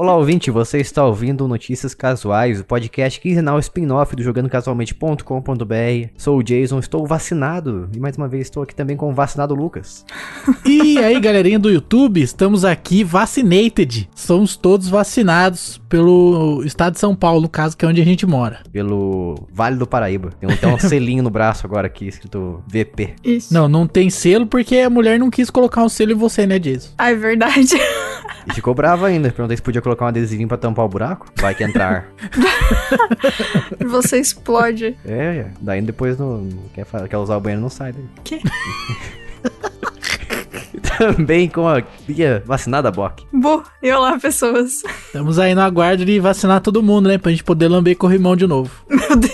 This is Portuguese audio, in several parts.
Olá, ouvinte, você está ouvindo Notícias Casuais, o podcast quinzenal spin-off do jogandocasualmente.com.br. Sou o Jason, estou vacinado e mais uma vez estou aqui também com o vacinado Lucas. E aí, galerinha do YouTube, estamos aqui vacinated. Somos todos vacinados pelo estado de São Paulo, no caso, que é onde a gente mora. Pelo Vale do Paraíba. Tem até um selinho no braço agora aqui, escrito VP. Isso. Não, não tem selo porque a mulher não quis colocar um selo em você, né, Jason? Ah, é verdade. E ficou bravo ainda, perguntei se podia colocar um adesivinho pra tampar o buraco. Vai que entrar. Você explode. é, é. daí depois não, não quer, quer usar o banheiro, não sai daí. Que? Também com a Bia vacinada, Bock. Bu, e olá, pessoas. Estamos aí no aguardo de vacinar todo mundo, né? Pra gente poder lamber corrimão de novo. Meu Deus,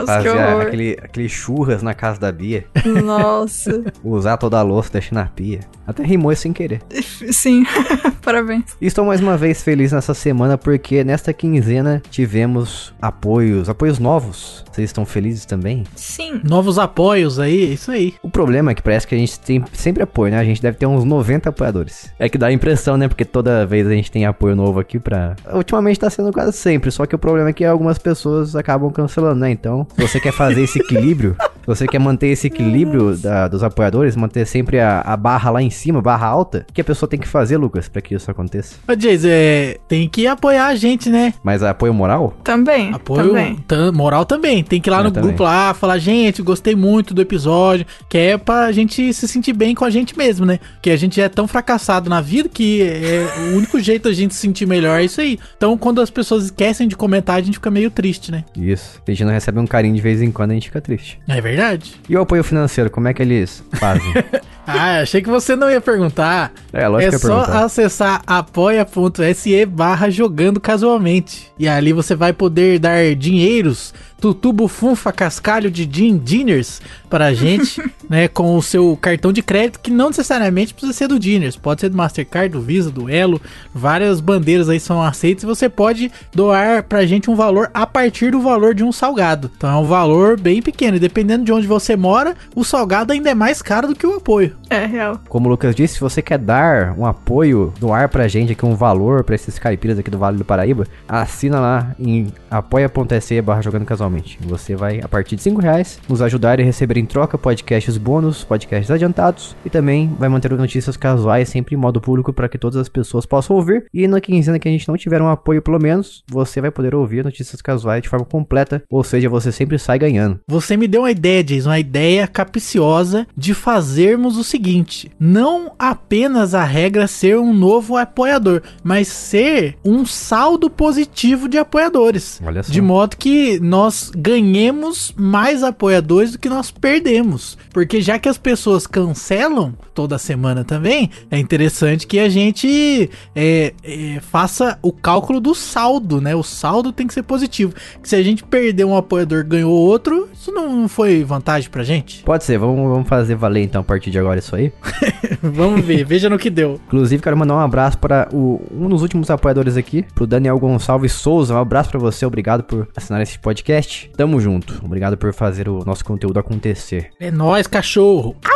que Fazer horror. aquele, aquele churras na casa da Bia. Nossa. Usar toda a louça, deixar na pia. Até rimou sem querer. Sim, parabéns. E Estou mais uma vez feliz nessa semana porque nesta quinzena tivemos apoios, apoios novos. Vocês estão felizes também? Sim. Novos apoios aí, isso aí. O problema é que parece que a gente tem sempre apoio, né? A gente deve ter uns 90 apoiadores. É que dá a impressão, né? Porque toda vez a gente tem apoio novo aqui pra. Ultimamente tá sendo quase sempre. Só que o problema é que algumas pessoas acabam cancelando, né? Então, se você quer fazer esse equilíbrio, se você quer manter esse equilíbrio da- dos apoiadores, manter sempre a, a barra lá em cima, barra alta, o que a pessoa tem que fazer, Lucas, pra que isso aconteça? Ô, Jason, é, tem que apoiar a gente, né? Mas apoio moral? Também. Apoio Também. tam- moral também. Tem que ir lá Eu no também. grupo lá, falar, gente, gostei muito do episódio, que é pra gente se sentir bem com a gente mesmo, né? Porque a gente é tão fracassado na vida que é o único jeito da gente se sentir melhor é isso aí. Então, quando as pessoas esquecem de comentar, a gente fica meio triste, né? Isso. A gente não recebe um carinho de vez em quando, a gente fica triste. É verdade. E o apoio financeiro, como é que eles fazem? Ah, achei que você não ia perguntar. É, lógico é que eu ia só perguntar. acessar apoia.se barra jogando casualmente. E ali você vai poder dar dinheiros, tutubo, funfa, cascalho de din diners pra gente, né, com o seu cartão de crédito, que não necessariamente precisa ser do Diners, pode ser do Mastercard, do Visa, do Elo, várias bandeiras aí são aceitas e você pode doar pra gente um valor a partir do valor de um salgado. Então é um valor bem pequeno, e dependendo de onde você mora, o salgado ainda é mais caro do que o apoio. É real. Como o Lucas disse, se você quer dar um apoio, doar pra gente aqui um valor pra esses caipiras aqui do Vale do Paraíba, assina lá em apoia.se barra jogando casualmente. Você vai, a partir de 5 reais, nos ajudar e receber em troca podcasts bônus, podcasts adiantados e também vai manter notícias casuais sempre em modo público para que todas as pessoas possam ouvir. E na quinzena que a gente não tiver um apoio, pelo menos, você vai poder ouvir notícias casuais de forma completa, ou seja, você sempre sai ganhando. Você me deu uma ideia, Jason, uma ideia capiciosa de fazermos o seguinte: não apenas a regra ser um novo apoiador, mas ser um saldo positivo de apoiadores. Olha só. De modo que nós ganhemos mais apoiadores do que nós perdemos. Porque já que as pessoas cancelam toda semana também, é interessante que a gente é, é, faça o cálculo do saldo, né? O saldo tem que ser positivo. Que se a gente perder um apoiador ganhou outro, isso não foi vantagem pra gente? Pode ser, vamos, vamos fazer valer então a partir de agora isso aí. Vamos ver, veja no que deu. Inclusive, quero mandar um abraço para o, um dos últimos apoiadores aqui, pro Daniel Gonçalves Souza. Um abraço pra você, obrigado por assinar esse podcast. Tamo junto. Obrigado por fazer o nosso conteúdo acontecer. É nóis, cachorro.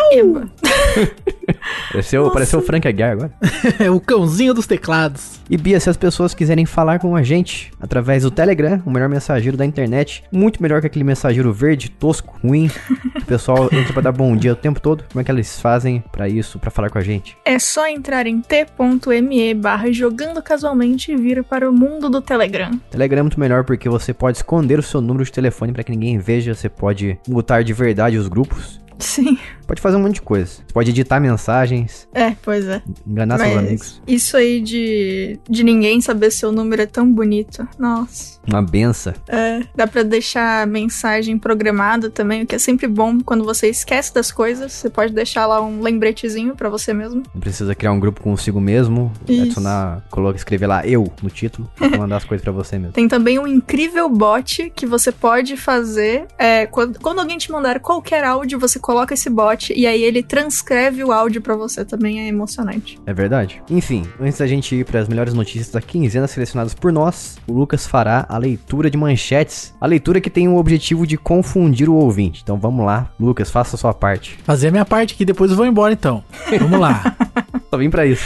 Pareceu, pareceu o Frank Aguiar agora. É o cãozinho dos teclados. E Bia, se as pessoas quiserem falar com a gente através do Telegram, o melhor mensageiro da internet, muito melhor que aquele mensageiro verde, tosco, ruim, o pessoal entra pra dar bom dia o tempo todo. Como é que eles fazem pra isso, pra falar com a gente? É só entrar em t.me barra jogando casualmente e vir para o mundo do Telegram. Telegram é muito melhor porque você pode esconder o seu número de telefone pra que ninguém veja, você pode mutar de verdade os grupos. Sim. Pode fazer um monte de coisa. Você pode editar mensagens, É, pois é. enganar seus amigos. isso aí de, de ninguém saber seu número é tão bonito. Nossa. Uma benção. É, dá pra deixar mensagem programada também, o que é sempre bom quando você esquece das coisas. Você pode deixar lá um lembretezinho pra você mesmo. Não precisa criar um grupo consigo mesmo, Isso. adicionar, coloca, escrever lá eu no título, pra mandar as coisas pra você mesmo. Tem também um incrível bot que você pode fazer. é, quando, quando alguém te mandar qualquer áudio, você coloca esse bot e aí ele transcreve o áudio pra você. Também é emocionante. É verdade? Enfim, antes da gente ir para as melhores notícias da quinzena selecionadas por nós, o Lucas fará a leitura de manchetes. A leitura que tem o objetivo de confundir o ouvinte. Então vamos lá, Lucas, faça a sua parte. Fazer a minha parte aqui, depois eu vou embora então. Vamos lá. Só vim pra isso.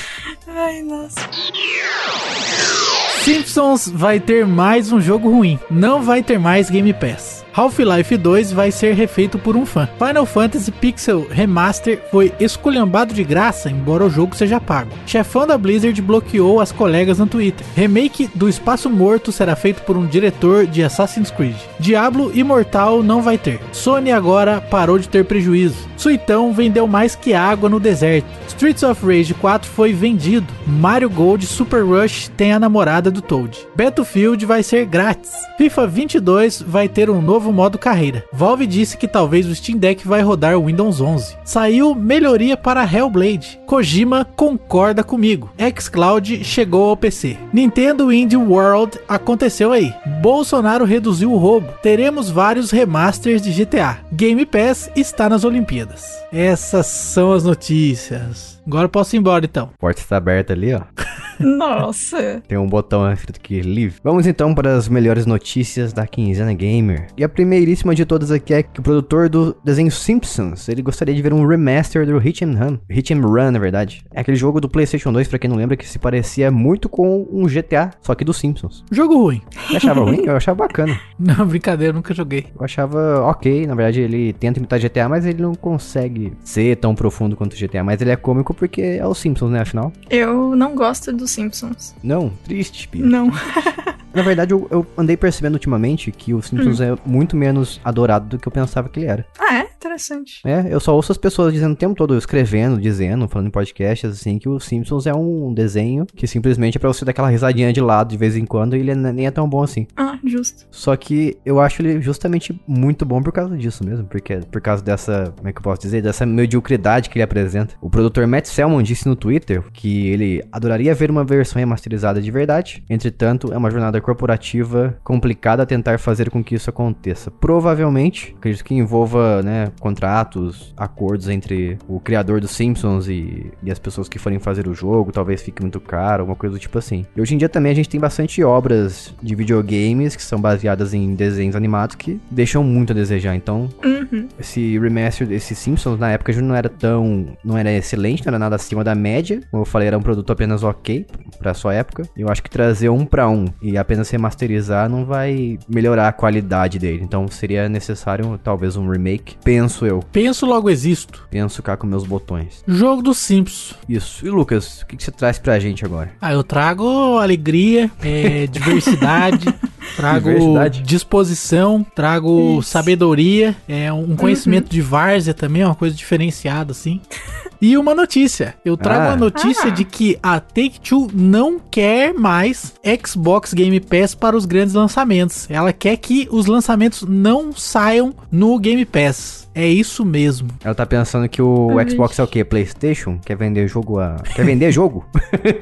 Ai, nossa. Simpsons vai ter mais um jogo ruim. Não vai ter mais Game Pass. Half-Life 2 vai ser refeito por um fã. Final Fantasy Pixel Remaster foi esculhambado de graça, embora o jogo seja pago. Chefão da Blizzard bloqueou as colegas no Twitter. Remake do Espaço Morto será feito por um diretor de Assassin's Creed. Diablo Imortal não vai ter. Sony agora parou de ter prejuízo. Suitão vendeu mais que água no deserto. Streets of Rage 4 foi vendido. Mario Gold Super Rush tem a namorada do Toad. Battlefield vai ser grátis. FIFA 22 vai ter um novo modo carreira. Valve disse que talvez o Steam Deck vai rodar Windows 11. Saiu melhoria para Hellblade. Kojima concorda comigo. xCloud chegou ao PC. Nintendo Indie World aconteceu aí. Bolsonaro reduziu o roubo. Teremos vários remasters de GTA. Game Pass está nas Olimpíadas. Essas são as notícias. Agora posso ir embora então. Porta está aberta ali, ó. Nossa. Tem um botão escrito aqui, Live. Vamos então para as melhores notícias da quinzena gamer. E a primeiríssima de todas aqui é que o produtor do desenho Simpsons, ele gostaria de ver um remaster do Hit and Run. Hit and Run, na verdade. É aquele jogo do PlayStation 2, pra quem não lembra, que se parecia muito com um GTA, só que dos Simpsons. Jogo ruim. Você achava ruim? Eu achava bacana. Não, brincadeira, nunca joguei. Eu achava ok, na verdade ele tenta imitar GTA, mas ele não consegue ser tão profundo quanto o GTA. Mas ele é cômico porque é o Simpsons, né, afinal? Eu não gosto dos Simpsons. Não, triste, Pia. Não. Na verdade, eu, eu andei percebendo ultimamente que o Simpsons é muito menos adorado do que eu pensava que ele era. Ah, é? Interessante. É, eu só ouço as pessoas dizendo o tempo todo, escrevendo, dizendo, falando em podcasts, assim, que o Simpsons é um desenho que simplesmente é pra você dar aquela risadinha de lado de vez em quando e ele nem é tão bom assim. Ah, justo. Só que eu acho ele justamente muito bom por causa disso mesmo, porque por causa dessa, como é que eu posso dizer, dessa mediocridade que ele apresenta. O produtor Matt Selman disse no Twitter que ele adoraria ver uma versão remasterizada de verdade, entretanto, é uma jornada corporativa complicada a tentar fazer com que isso aconteça. Provavelmente, acredito que envolva, né, contratos, acordos entre o criador dos Simpsons e, e as pessoas que forem fazer o jogo, talvez fique muito caro, alguma coisa do tipo assim. E hoje em dia também a gente tem bastante obras de videogames que são baseadas em desenhos animados que deixam muito a desejar. Então, Uhum. esse remaster desse Simpsons na época já não era tão. não era excelente, não era nada acima da média. Como eu falei, era um produto apenas ok pra sua época. Eu acho que trazer um pra um e apenas remasterizar não vai melhorar a qualidade dele. Então seria necessário talvez um remake. Penso eu. Penso logo existo. Penso cá com meus botões. Jogo dos Simpsons. Isso. E Lucas, o que, que você traz pra gente agora? Ah, eu trago alegria, é, diversidade, trago disposição, trago Isso. sabedoria, é um conhecimento de várzea também, é uma coisa diferenciada assim. E uma notícia. Eu trago Ah. a notícia Ah. de que a Take-Two não quer mais Xbox Game Pass para os grandes lançamentos. Ela quer que os lançamentos não saiam no Game Pass. É isso mesmo. Ela tá pensando que o Ai. Xbox é o quê? PlayStation? Quer vender jogo a. Quer vender jogo?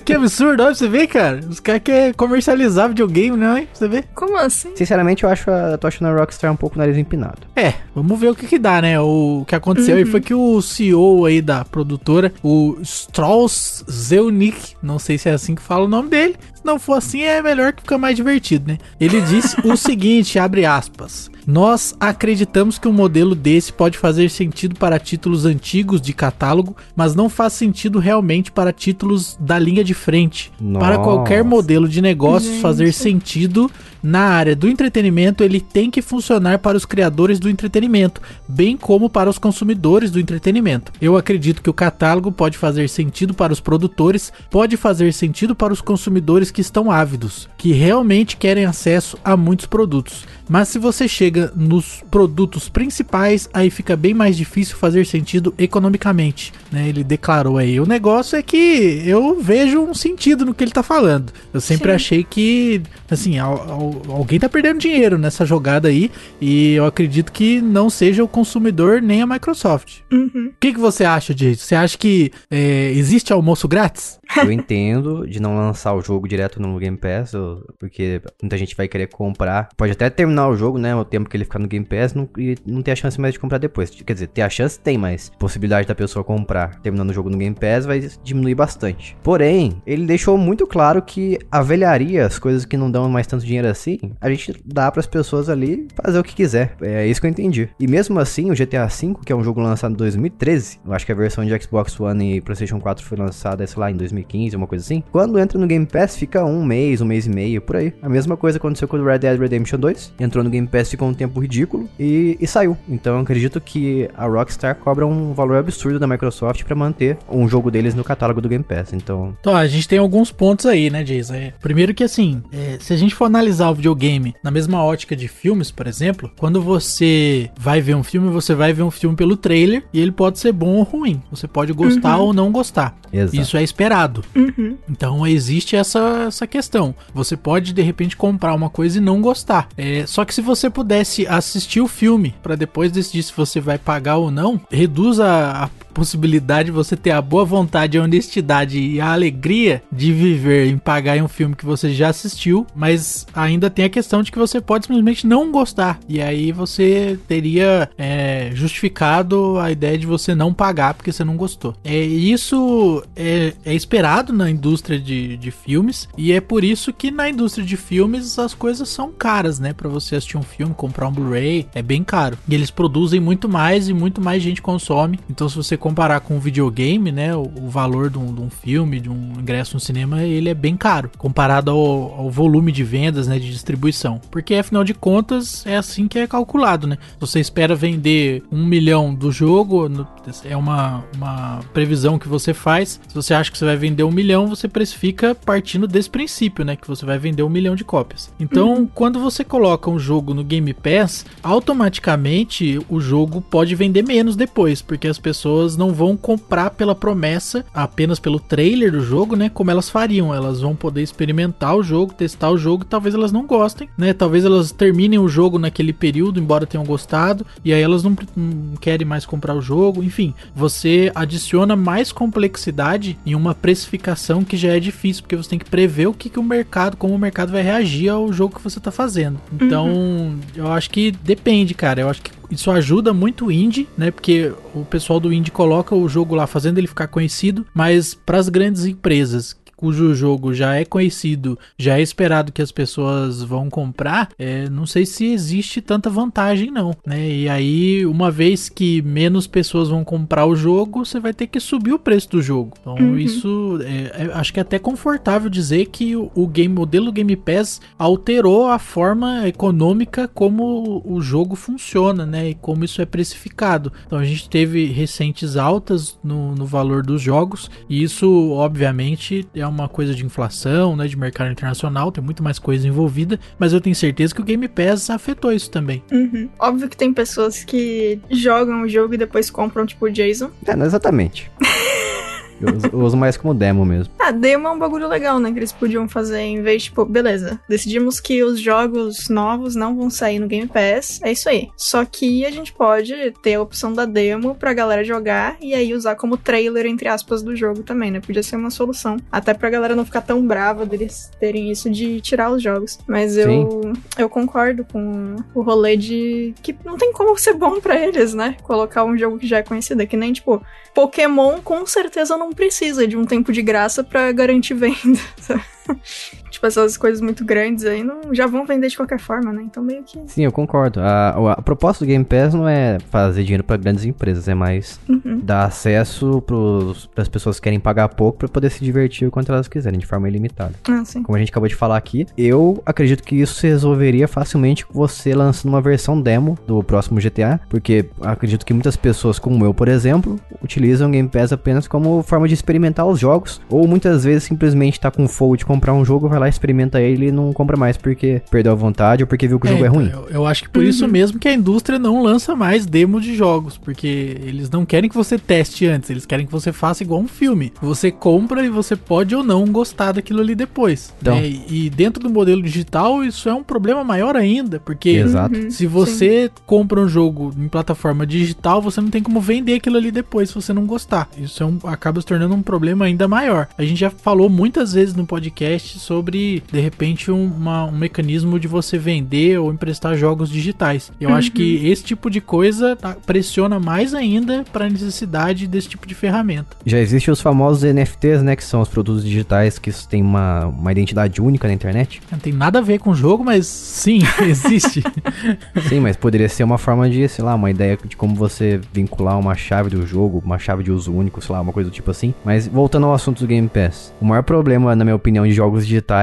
Que absurdo, olha pra você ver, cara. Os caras querem comercializar videogame, não, hein? Pra você ver. Como assim? Sinceramente, eu acho a, tô achando a Rockstar um pouco nariz empinado. É, vamos ver o que que dá, né? O que aconteceu aí foi que o CEO aí da produtora, o Strauss Zelnick, não sei se é assim que fala o nome dele, se não for assim é melhor que fica mais divertido, né? Ele disse o seguinte, abre aspas, nós acreditamos que um modelo desse pode fazer sentido para títulos antigos de catálogo, mas não faz sentido realmente para títulos da linha de frente. Para qualquer Nossa. modelo de negócios Gente. fazer sentido na área do entretenimento, ele tem que funcionar para os criadores do entretenimento, bem como para os consumidores do entretenimento. Eu acredito que o catálogo pode fazer sentido para os produtores, pode fazer sentido para os consumidores que estão ávidos, que realmente querem acesso a muitos produtos. Mas se você chega nos produtos principais, aí fica bem mais difícil fazer sentido economicamente, né? Ele declarou aí. O negócio é que eu vejo um sentido no que ele tá falando. Eu sempre Sim. achei que, assim, al- al- alguém tá perdendo dinheiro nessa jogada aí, e eu acredito que não seja o consumidor nem a Microsoft. Uhum. O que, que você acha disso? Você acha que é, existe almoço grátis? Eu entendo de não lançar o jogo direto no Game Pass, porque muita gente vai querer comprar. Pode até terminar o jogo, né? O tempo que ele ficar no Game Pass não, e não ter a chance mais de comprar depois. Quer dizer, ter a chance tem, mas possibilidade da pessoa comprar terminando o jogo no Game Pass vai diminuir bastante. Porém, ele deixou muito claro que a velharia, as coisas que não dão mais tanto dinheiro assim, a gente dá pras pessoas ali fazer o que quiser. É isso que eu entendi. E mesmo assim, o GTA V, que é um jogo lançado em 2013, eu acho que a versão de Xbox One e PlayStation 4 foi lançada, sei lá, em 2015. 2015, uma coisa assim. Quando entra no Game Pass, fica um mês, um mês e meio, por aí. A mesma coisa aconteceu com o Red Dead Redemption 2. Entrou no Game Pass, ficou um tempo ridículo e, e saiu. Então eu acredito que a Rockstar cobra um valor absurdo da Microsoft para manter um jogo deles no catálogo do Game Pass. Então. Então, a gente tem alguns pontos aí, né, Jason? É, primeiro que assim, é, se a gente for analisar o videogame na mesma ótica de filmes, por exemplo, quando você vai ver um filme, você vai ver um filme pelo trailer e ele pode ser bom ou ruim. Você pode gostar uhum. ou não gostar. Exato. Isso é esperado. Uhum. Então existe essa, essa questão. Você pode de repente comprar uma coisa e não gostar. É, só que se você pudesse assistir o filme para depois decidir se você vai pagar ou não, reduz a, a possibilidade de você ter a boa vontade, a honestidade e a alegria de viver em pagar em um filme que você já assistiu, mas ainda tem a questão de que você pode simplesmente não gostar. E aí você teria é, justificado a ideia de você não pagar porque você não gostou. É, isso é, é esperado na indústria de, de filmes e é por isso que na indústria de filmes as coisas são caras, né? Para você assistir um filme, comprar um Blu-ray, é bem caro. E eles produzem muito mais e muito mais gente consome. Então se você comparar com um videogame, né, o, o valor de um, de um, filme, de um ingresso no cinema, ele é bem caro comparado ao, ao, volume de vendas, né, de distribuição. Porque afinal de contas é assim que é calculado, né? Você espera vender um milhão do jogo, é uma, uma previsão que você faz. Se você acha que você vai vender um milhão, você precifica partindo desse princípio, né, que você vai vender um milhão de cópias. Então, uhum. quando você coloca um jogo no Game Pass, automaticamente o jogo pode vender menos depois, porque as pessoas não vão comprar pela promessa, apenas pelo trailer do jogo, né? Como elas fariam. Elas vão poder experimentar o jogo, testar o jogo, e talvez elas não gostem, né? Talvez elas terminem o jogo naquele período, embora tenham gostado, e aí elas não, não querem mais comprar o jogo. Enfim, você adiciona mais complexidade em uma precificação que já é difícil, porque você tem que prever o que, que o mercado, como o mercado vai reagir ao jogo que você está fazendo. Então, uhum. eu acho que depende, cara. Eu acho que isso ajuda muito o indie, né? Porque o pessoal do indie coloca o jogo lá fazendo ele ficar conhecido, mas para as grandes empresas cujo jogo já é conhecido, já é esperado que as pessoas vão comprar, é, não sei se existe tanta vantagem não, né? E aí, uma vez que menos pessoas vão comprar o jogo, você vai ter que subir o preço do jogo. Então, uhum. isso é, é, acho que é até confortável dizer que o, o game modelo Game Pass alterou a forma econômica como o jogo funciona, né? E como isso é precificado. Então, a gente teve recentes altas no, no valor dos jogos, e isso, obviamente, é uma coisa de inflação, né, de mercado internacional, tem muito mais coisa envolvida, mas eu tenho certeza que o Game Pass afetou isso também. Uhum. Óbvio que tem pessoas que jogam o jogo e depois compram, tipo, o Jason. É, não exatamente. Eu uso, eu uso, mais como demo mesmo. Ah, demo é um bagulho legal, né? Que eles podiam fazer em vez, tipo, beleza, decidimos que os jogos novos não vão sair no Game Pass, é isso aí. Só que a gente pode ter a opção da demo pra galera jogar e aí usar como trailer, entre aspas, do jogo também, né? Podia ser uma solução. Até pra galera não ficar tão brava deles terem isso de tirar os jogos. Mas eu, eu concordo com o rolê de que não tem como ser bom para eles, né? Colocar um jogo que já é conhecido. É que nem, tipo, Pokémon com certeza não precisa de um tempo de graça para garantir venda. tipo, essas coisas muito grandes aí não, já vão vender de qualquer forma, né? Então meio que. Sim, eu concordo. A, a proposta do Game Pass não é fazer dinheiro para grandes empresas, é mais uhum. dar acesso para as pessoas que querem pagar pouco para poder se divertir o quanto elas quiserem, de forma ilimitada. Ah, sim. Como a gente acabou de falar aqui, eu acredito que isso se resolveria facilmente com você lançando uma versão demo do próximo GTA, porque acredito que muitas pessoas, como eu, por exemplo, utilizam o Game Pass apenas como forma de experimentar os jogos, ou muitas vezes simplesmente tá com fogo de comprar um jogo, vai lá, experimenta ele e não compra mais porque perdeu a vontade ou porque viu que o é, jogo é ruim. Eu, eu, acho que por uhum. isso mesmo que a indústria não lança mais demo de jogos, porque eles não querem que você teste antes, eles querem que você faça igual um filme. Você compra e você pode ou não gostar daquilo ali depois. Então. Né? E dentro do modelo digital, isso é um problema maior ainda, porque Exato. Uhum, se você sim. compra um jogo em plataforma digital, você não tem como vender aquilo ali depois se você não gostar. Isso é um, acaba se tornando um problema ainda maior. A gente já falou muitas vezes no podcast podcast sobre, de repente, um, uma- um mecanismo de você vender ou emprestar jogos digitais. Eu acho que esse tipo de coisa tá- pressiona mais ainda para a necessidade desse tipo de ferramenta. Já existem os famosos NFTs, né? Que são os produtos digitais que têm uma, uma identidade única na internet. Não tem nada a ver com o jogo, mas sim, existe. Sim, mas poderia ser uma forma de, sei lá, uma ideia de como você vincular uma chave do jogo, uma chave de uso único, sei lá, uma coisa do tipo assim. Mas voltando ao assunto do Game Pass, o maior problema, na minha opinião, de jogos digitais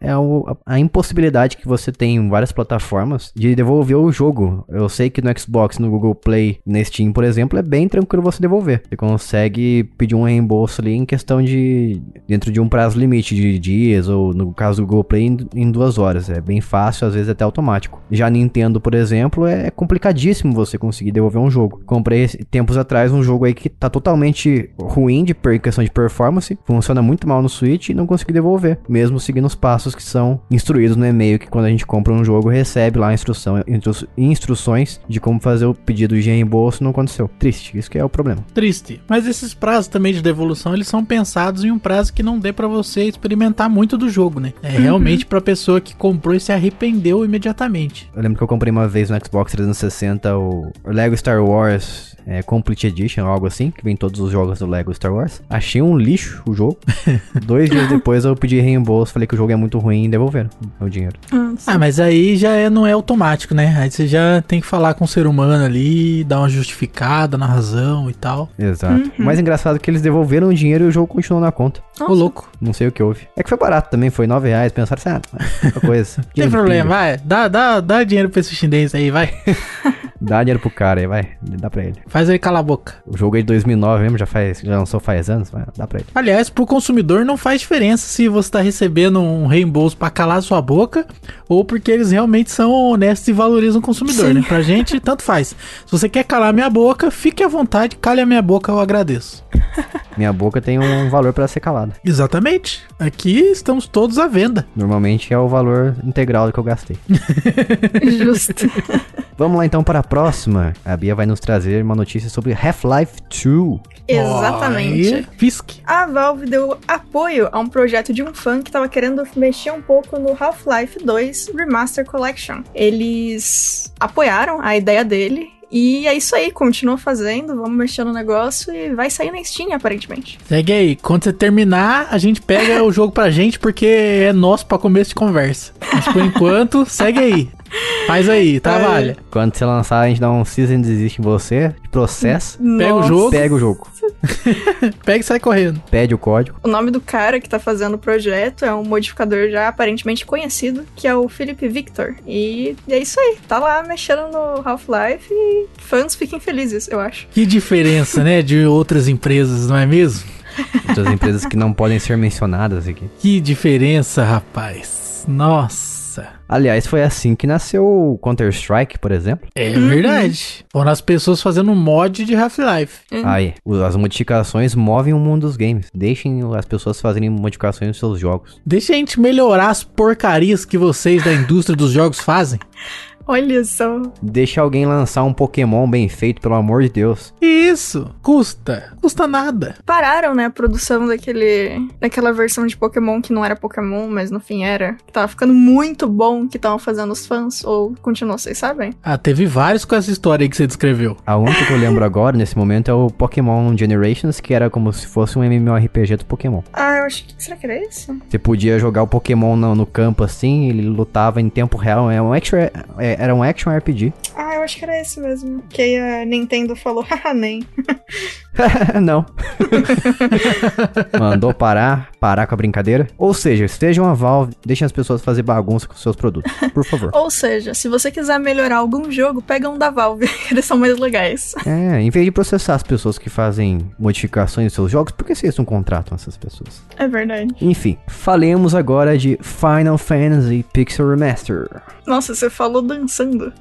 é o- a, impossibilidade que você tem em várias plataformas de devolver o jogo. Eu sei que no Xbox, no Google Play, na Steam, por exemplo, é bem tranquilo você devolver. Você consegue pedir um reembolso ali em questão de. dentro de um prazo limite de dias, ou no caso do Google Play, em, duas horas. É bem fácil, às vezes até automático. Já Nintendo, por exemplo, é complicadíssimo você conseguir devolver um jogo. Comprei tempos atrás um jogo aí que tá totalmente ruim de questão de performance, funciona muito mal no Switch e não consegui devolver, mesmo seguindo os passos que são instruídos no e-mail que quando a gente compra um jogo recebe lá a instrução, instru- instruções de como fazer o pedido de reembolso, não aconteceu. Triste, isso que é o problema. Triste. Mas esses prazos também de devolução, eles são pensados em um prazo que não dê pra você experimentar muito do jogo, né? É realmente pra pessoa que comprou e se arrependeu imediatamente. Eu lembro que eu comprei uma vez no Xbox 360 o Lego Star Wars é, Complete Edition, algo assim, que vem todos os jogos do Lego Star Wars. Achei um lixo o jogo. Dois dias depois eu pedi reembolso, falei que o jogo é muito ruim e devolveram o dinheiro. Ah. Ah, mas aí já é, não é automático, né? Aí você já tem que falar com o ser humano ali, dar uma justificada na razão e tal. Exato. O mais engraçado é que eles devolveram o dinheiro e o jogo continuou na conta. Ô, louco. Não sei o que houve. É que foi barato também, foi 9 reais. Pensaram assim, ah, outra coisa. Não tem problema, vai. Dá, dá, dá dinheiro pra esse chinês aí, vai. Dá dinheiro pro cara aí, vai. Dá pra ele. Faz ele calar a boca. O jogo é de 2009 mesmo, já, faz, já lançou faz anos, vai, dá pra ele. Aliás, pro consumidor não faz diferença se você tá recebendo um reembolso pra calar sua boca ou porque eles realmente são honestos e valorizam o consumidor, Sim. né? Pra gente, tanto faz. Se você quer calar minha boca, fique à vontade, cale a minha boca, eu agradeço. Minha boca tem um valor pra ser calada. Exatamente. Aqui estamos todos à venda. Normalmente é o valor integral do que eu gastei. Justo. Vamos lá então para a próxima. A Bia vai nos trazer uma notícia sobre Half-Life 2. Exatamente. Fisk. A Valve deu apoio a um projeto de um fã que tava querendo mexer um pouco no Half-Life 2 Remaster Collection. Eles apoiaram a ideia dele. E é isso aí, continua fazendo, vamos mexer no negócio e vai sair na Steam, aparentemente. Segue aí. Quando você terminar, a gente pega o jogo pra gente porque é nosso pra começo de conversa. Mas por enquanto, segue aí. Faz aí, trabalha. Quando você lançar, a gente dá um cease and desist em você, processo, Pega o Nossa. jogo. pega o jogo, Pega e sai correndo. pede o código. O nome do cara que tá fazendo o projeto é um modificador já aparentemente conhecido, que é o Philip Victor. E é isso aí, tá lá mexendo no Half-Life e fãs fiquem felizes, eu acho. Que diferença, né, de outras empresas, não é mesmo? Outras empresas que não podem ser mencionadas aqui. Que diferença, rapaz. Nossa. Aliás, foi assim que nasceu o Counter-Strike, por exemplo. É verdade. Foram as pessoas fazendo mod de Half-Life. Aí, o- as modificações movem o mundo dos games. Deixem as pessoas fazerem modificações nos seus jogos. Deixa a gente melhorar as porcarias que vocês da indústria dos jogos fazem. Olha só. Deixa alguém lançar um Pokémon bem feito, pelo amor de Deus. Isso. Custa. Custa nada. Pararam, né, a produção daquele. daquela versão de Pokémon que não era Pokémon, mas no fim era. Que tava ficando muito bom que estavam fazendo os fãs. Ou continua, vocês sabem? Ah, teve vários com essa história aí que você descreveu. A única que eu lembro agora, nesse momento, é o Pokémon Generations, que era como se fosse um MMORPG do Pokémon. Ah, eu acho que. Será que era esse? Você podia jogar o Pokémon no, no campo assim, ele lutava em tempo real. É um action, é- era um action RPG. Ah, eu acho que era esse mesmo. Que aí a Nintendo falou, haha, nem. Não. Mandou parar, parar com a brincadeira. Ou seja, estejam a Valve, deixem as pessoas fazer bagunça com seus produtos. Por favor. Ou seja, se você quiser melhorar algum jogo, pega um da Valve. Eles são mais legais. É, em vez de processar as pessoas que fazem modificações nos seus jogos, por que vocês não contratam essas pessoas? É verdade. Enfim, falemos agora de Final Fantasy Pixel Remaster. Nossa, você falou dançando.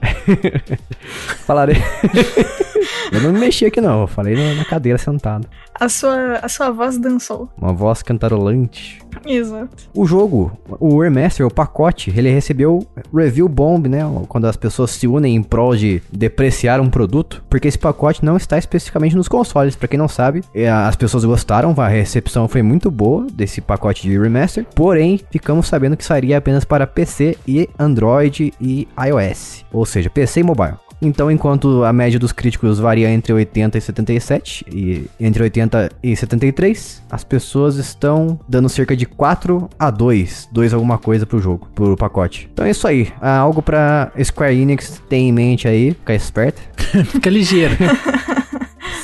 Falarei. eu não me mexi aqui não, eu falei na cadeira sentado. A sua, a sua voz dançou. Uma voz cantarolando falante. Exato. O jogo, o remaster, o pacote, ele recebeu review bomb, né? Quando as pessoas se unem em prol de depreciar um produto, porque esse pacote não está especificamente nos consoles. Para quem não sabe, é, as pessoas gostaram, a recepção foi muito boa desse pacote de remaster. Porém, ficamos sabendo que sairia apenas para PC e Android e iOS, ou seja, PC e mobile. Então, enquanto a média dos críticos varia entre 80 e 77 e entre 80 e 73, as pessoas estão dando cerca de 4 a 2, 2 alguma coisa pro jogo, pro pacote. Então é isso aí, é algo pra Square Enix ter em mente aí, ficar esperto. Fica ligeiro.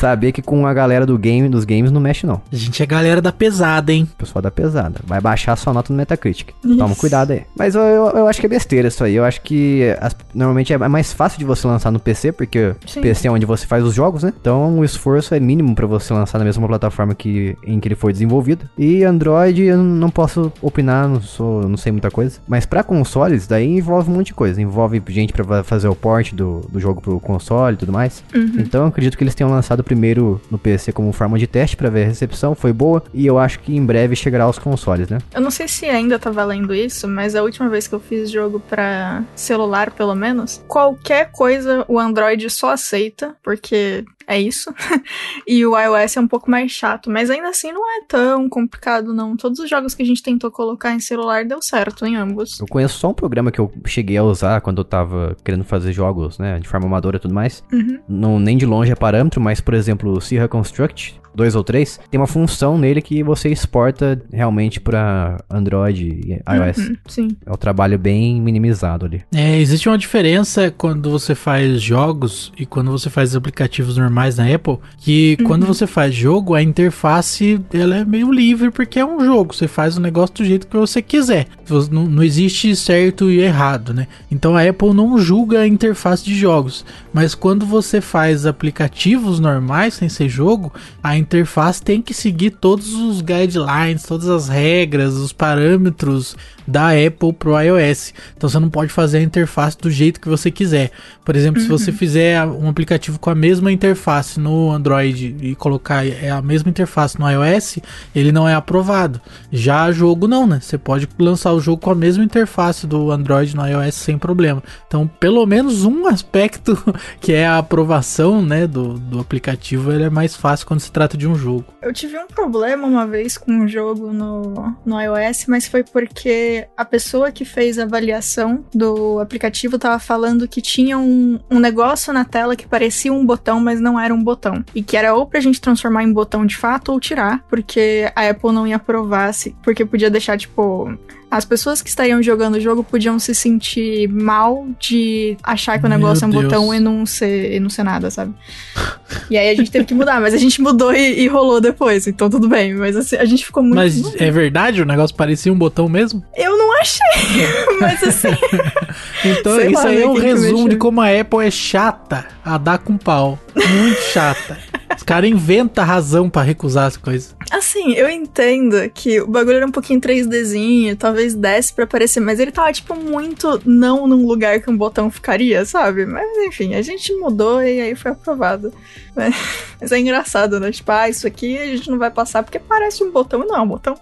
Saber que com a galera do game, dos games não mexe não. A gente é galera da pesada, hein? Pessoal da pesada. Vai baixar sua nota no Metacritic. Isso. Toma cuidado aí. Mas eu, eu, eu acho que é besteira isso aí. Eu acho que as- normalmente é mais fácil de você lançar no PC, porque Sim. PC é onde você faz os jogos, né? Então o esforço é mínimo pra você lançar na mesma plataforma que, em que ele foi desenvolvido. E Android eu não posso opinar, não, sou, não sei muita coisa. Mas pra consoles, daí envolve um monte de coisa. Envolve gente pra va- fazer o port do, do jogo pro console e tudo mais. Então eu acredito que eles tenham lançado primeiro no PC como forma de teste pra ver a recepção, foi boa. E eu acho que em breve chegará aos consoles, né? Eu não sei se ainda tá valendo isso, mas a última vez que eu fiz jogo pra celular, pelo menos, qualquer coisa o Android só aceita, porque é isso. e o iOS é um pouco mais chato, mas ainda assim não é tão complicado, não. Todos os jogos que a gente tentou colocar em celular deu certo em ambos. Eu conheço só um programa que eu cheguei a usar quando eu tava querendo fazer jogos, né, de forma amadora e tudo mais. Uhum. Não, nem de longe é parâmetro, mas, por exemplo, o Sierra Construct 2 ou 3, tem uma função nele que você exporta realmente pra Android e iOS. Uhum, sim. É um trabalho bem minimizado ali. É, existe uma diferença quando você faz jogos e quando você faz aplicativos normais na Apple, que quando você faz jogo, a interface ela é meio livre porque é um jogo, você faz o negócio do jeito que você quiser. Não, não existe certo e errado, né? Então a Apple não julga a interface de jogos, mas quando você faz aplicativos normais sem ser jogo, a interface tem que seguir todos os guidelines, todas as regras, os parâmetros da Apple pro iOS. Então você não pode fazer a interface do jeito que você quiser. Por exemplo, se você fizer um aplicativo com a mesma interface no Android e colocar é a mesma interface no iOS, ele não é aprovado. Já jogo não, né? Você pode lançar o jogo com a mesma interface do Android no iOS sem problema. Então, pelo menos um aspecto que é a aprovação, né, do, do aplicativo, ele é mais fácil quando se trata de um jogo. Eu tive um problema uma vez com um jogo no, no iOS, mas foi porque a pessoa que fez a avaliação do aplicativo tava falando que tinha um, um negócio na tela que parecia um botão, mas não era um botão. E que era ou pra gente transformar em botão de fato ou tirar, porque a Apple não ia aprovar, se, porque podia deixar, tipo. As pessoas que estariam jogando o jogo podiam se sentir mal de achar que o Meu negócio é um Deus. botão e não ser, e não ser nada, sabe? E aí a gente teve que mudar, mas a gente mudou e, e rolou depois, então tudo bem. Mas assim, a gente ficou muito. Mas é verdade? O negócio parecia um botão mesmo? Eu não achei, mas assim. Então, Sei isso lá, aí né, é um quem que resumo de como a Apple é chata a dar com pau. Muito chata. Os caras inventam razão pra recusar as coisas. Assim, eu entendo que o bagulho era um pouquinho 3Dzinho, talvez desse pra aparecer, mas ele tava, tipo, muito não num lugar que um botão ficaria, sabe? Mas enfim, a gente mudou e aí foi aprovado. né? Mas é engraçado, né? Tipo, ah, isso aqui a gente não vai passar porque parece um botão não é um botão.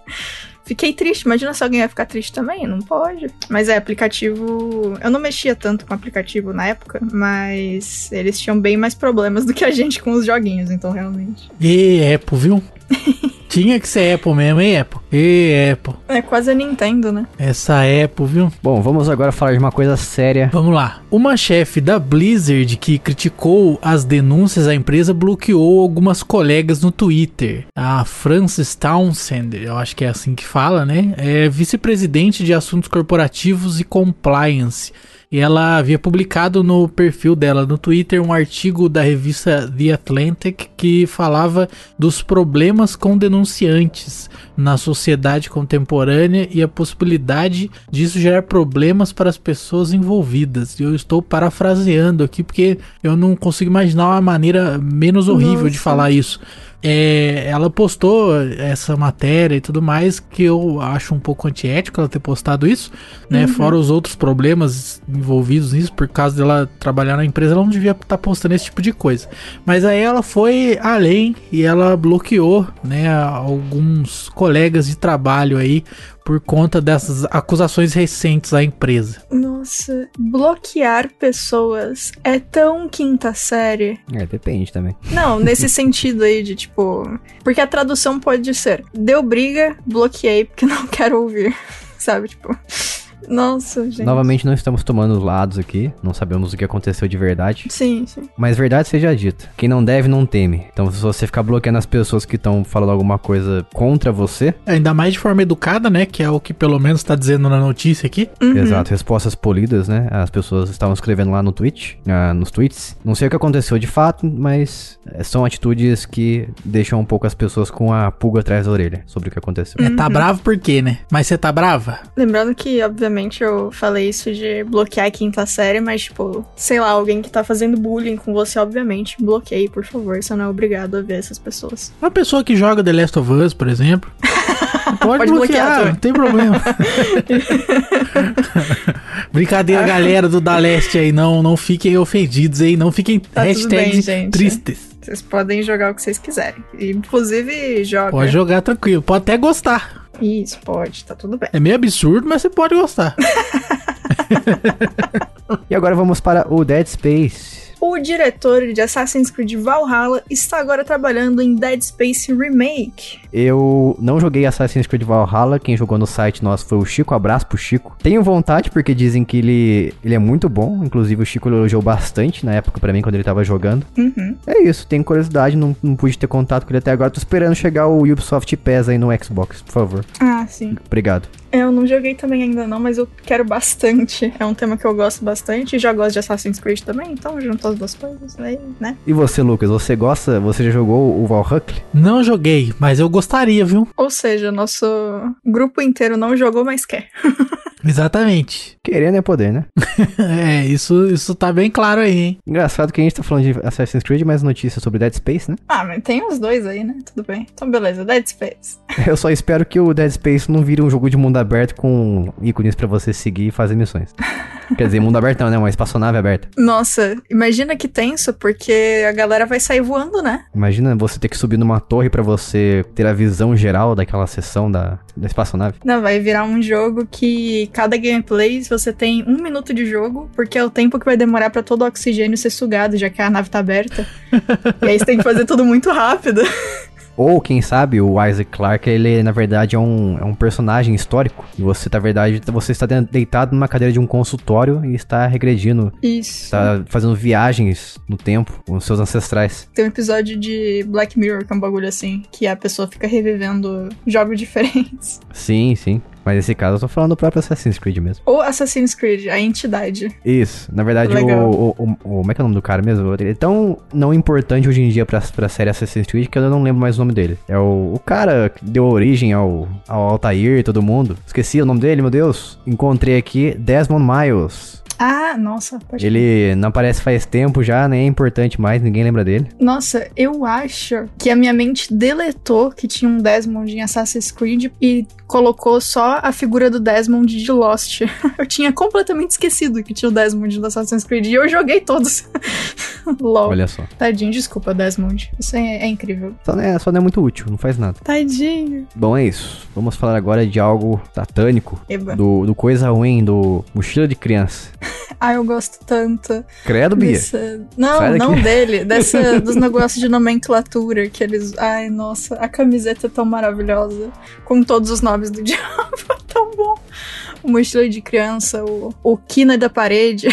Fiquei triste, imagina se alguém ia ficar triste também, não pode. Mas é, aplicativo. Eu não mexia tanto com aplicativo na época, mas eles tinham bem mais problemas do que a gente com os joguinhos, então realmente. E Apple, viu? Tinha que ser Apple mesmo, hein, Apple? E Apple. É quase a Nintendo, né? Essa Apple, viu? Bom, vamos agora falar de uma coisa séria. Vamos lá. Uma chefe da Blizzard que criticou as denúncias à empresa bloqueou algumas colegas no Twitter. A Frances Townsend, eu acho que é assim que fala, né? É vice-presidente de assuntos corporativos e compliance. E ela havia publicado no perfil dela no Twitter um artigo da revista The Atlantic que falava dos problemas com denunciantes na sociedade contemporânea e a possibilidade disso gerar problemas para as pessoas envolvidas. Eu estou parafraseando aqui porque eu não consigo imaginar uma maneira menos horrível de Nossa. falar isso. É, ela postou essa matéria e tudo mais, que eu acho um pouco antiético ela ter postado isso, né? Uhum. Fora os outros problemas envolvidos nisso, por causa dela trabalhar na empresa, ela não devia estar postando esse tipo de coisa. Mas aí ela foi além e ela bloqueou, né, alguns colegas de trabalho aí por conta dessas acusações recentes à empresa. Nossa, bloquear pessoas é tão quinta série. É, depende também. Não, nesse sentido aí de tipo. Porque a tradução pode ser: deu briga, bloqueei porque não quero ouvir. Sabe? Tipo. Nossa, gente. Novamente, não estamos tomando lados aqui, não sabemos o que aconteceu de verdade. Sim, sim. Mas verdade seja dita, quem não deve não teme. Então, se você ficar bloqueando as pessoas que estão falando alguma coisa contra você, Ainda mais de forma educada, né? Que é o que pelo menos tá dizendo na notícia aqui. Uhum. exato, respostas polidas, né? As pessoas estavam escrevendo lá no Twitch, ah, nos tweets. Não sei o que aconteceu de fato, mas eh, são atitudes que deixam um pouco as pessoas com a pulga atrás da orelha sobre o que aconteceu. É, tá bravo por quê, né? Mas você tá brava? Lembrando que, obviamente, eu falei isso de bloquear a quinta série, mas, tipo, sei lá, alguém que tá fazendo bullying com você, obviamente, bloqueie, por favor. Você não é obrigado a ver essas pessoas. Uma pessoa que joga The Last of Us, por exemplo. Pode, Pode bloquear não tem problema. Brincadeira, galera do Da Leste aí, não, não fiquem ofendidos aí, não fiquem Tá hashtags bem, tristes. Vocês podem jogar o que vocês quiserem. Inclusive, joga. Pode jogar tranquilo, pode até gostar. Isso, pode, tá tudo bem. É meio absurdo, mas você pode gostar. E agora vamos para o Dead Space. O diretor de Assassin's Creed Valhalla está agora trabalhando em Dead Space Remake. Eu não joguei Assassin's Creed Valhalla, quem jogou no site nosso foi o Chico, abraço pro Chico. Tenho vontade porque dizem que ele, ele é muito bom, inclusive o Chico elogiou bastante na época pra mim quando ele tava jogando. Uhum. É isso, tenho curiosidade, não, não pude ter contato com ele até agora, tô esperando chegar o Ubisoft PES aí no Xbox, por favor. Ah, sim. Obrigado. Eu não joguei também ainda não, mas eu quero bastante. É um tema que eu gosto bastante e já gosto de Assassin's Creed também, então juntou as duas coisas aí, né? E você, Lucas, você gosta, você já jogou o Valhalla? Não joguei, mas eu gostaria, viu? Ou seja, nosso grupo inteiro não jogou, mas quer. Exatamente. Querendo é poder, né? É, isso, isso tá bem claro aí, hein? Engraçado que a gente tá falando de Assassin's Creed, mas notícias sobre Dead Space, né? Ah, mas tem os dois aí, né? Tudo bem. Então, beleza, Dead Space. Eu só espero que o Dead Space não vire um jogo de mundo aberto com ícones pra você seguir e fazer missões. Quer dizer, mundo aberto não, né? Uma espaçonave aberta. Nossa, imagina que tenso, porque a galera vai sair voando, né? Imagina você ter que subir numa torre pra você ter a visão geral daquela seção da, da espaçonave. Não, vai virar um jogo que cada gameplay você tem um minuto de jogo, porque é o tempo que vai demorar pra todo o oxigênio ser sugado, já que a nave tá aberta. e aí você tem que fazer tudo muito rápido. Ou, quem sabe, o Isaac Clarke, ele na verdade é um, é um personagem histórico. E você, na verdade, você está de- deitado numa cadeira de um consultório e está regredindo. Isso. Está fazendo viagens no tempo com seus ancestrais. Tem um episódio de Black Mirror, que é um bagulho assim, que a pessoa fica revivendo jogos diferentes. Sim, sim. Mas nesse caso eu tô falando do próprio Assassin's Creed mesmo. Ou Assassin's Creed, a entidade. Isso, na verdade, o, o, o, o- Como é que é o nome do cara mesmo? Ele é tão não importante hoje em dia pra, pra série Assassin's Creed que eu não lembro mais o nome dele. É o, o cara que deu origem ao, ao Altair e todo mundo. Esqueci o nome dele, meu Deus. Encontrei aqui Desmond Miles. Ah, nossa, pode Ele não aparece faz tempo já, nem é importante mais, ninguém lembra dele. Nossa, eu acho que a minha mente deletou que tinha um Desmond em Assassin's Creed e colocou só a figura do Desmond de Lost. eu tinha completamente esquecido que tinha o Desmond do Assassin's Creed e eu joguei todos. LOL. Olha só. Tadinho, desculpa, Desmond. Isso é, é incrível. Só não, é, só não é muito útil, não faz nada. Tadinho. Bom, é isso. Vamos falar agora de algo satânico. Eba. Do, do coisa ruim, do mochila de criança. Ah, eu gosto tanto. Credo, Bia. Dessa... Não, não dele. Dessa, dos negócios de nomenclatura que eles. Ai, nossa, a camiseta é tão maravilhosa. Com todos os nomes do diabo. tão bom. O mochila de criança, o, o quina da parede.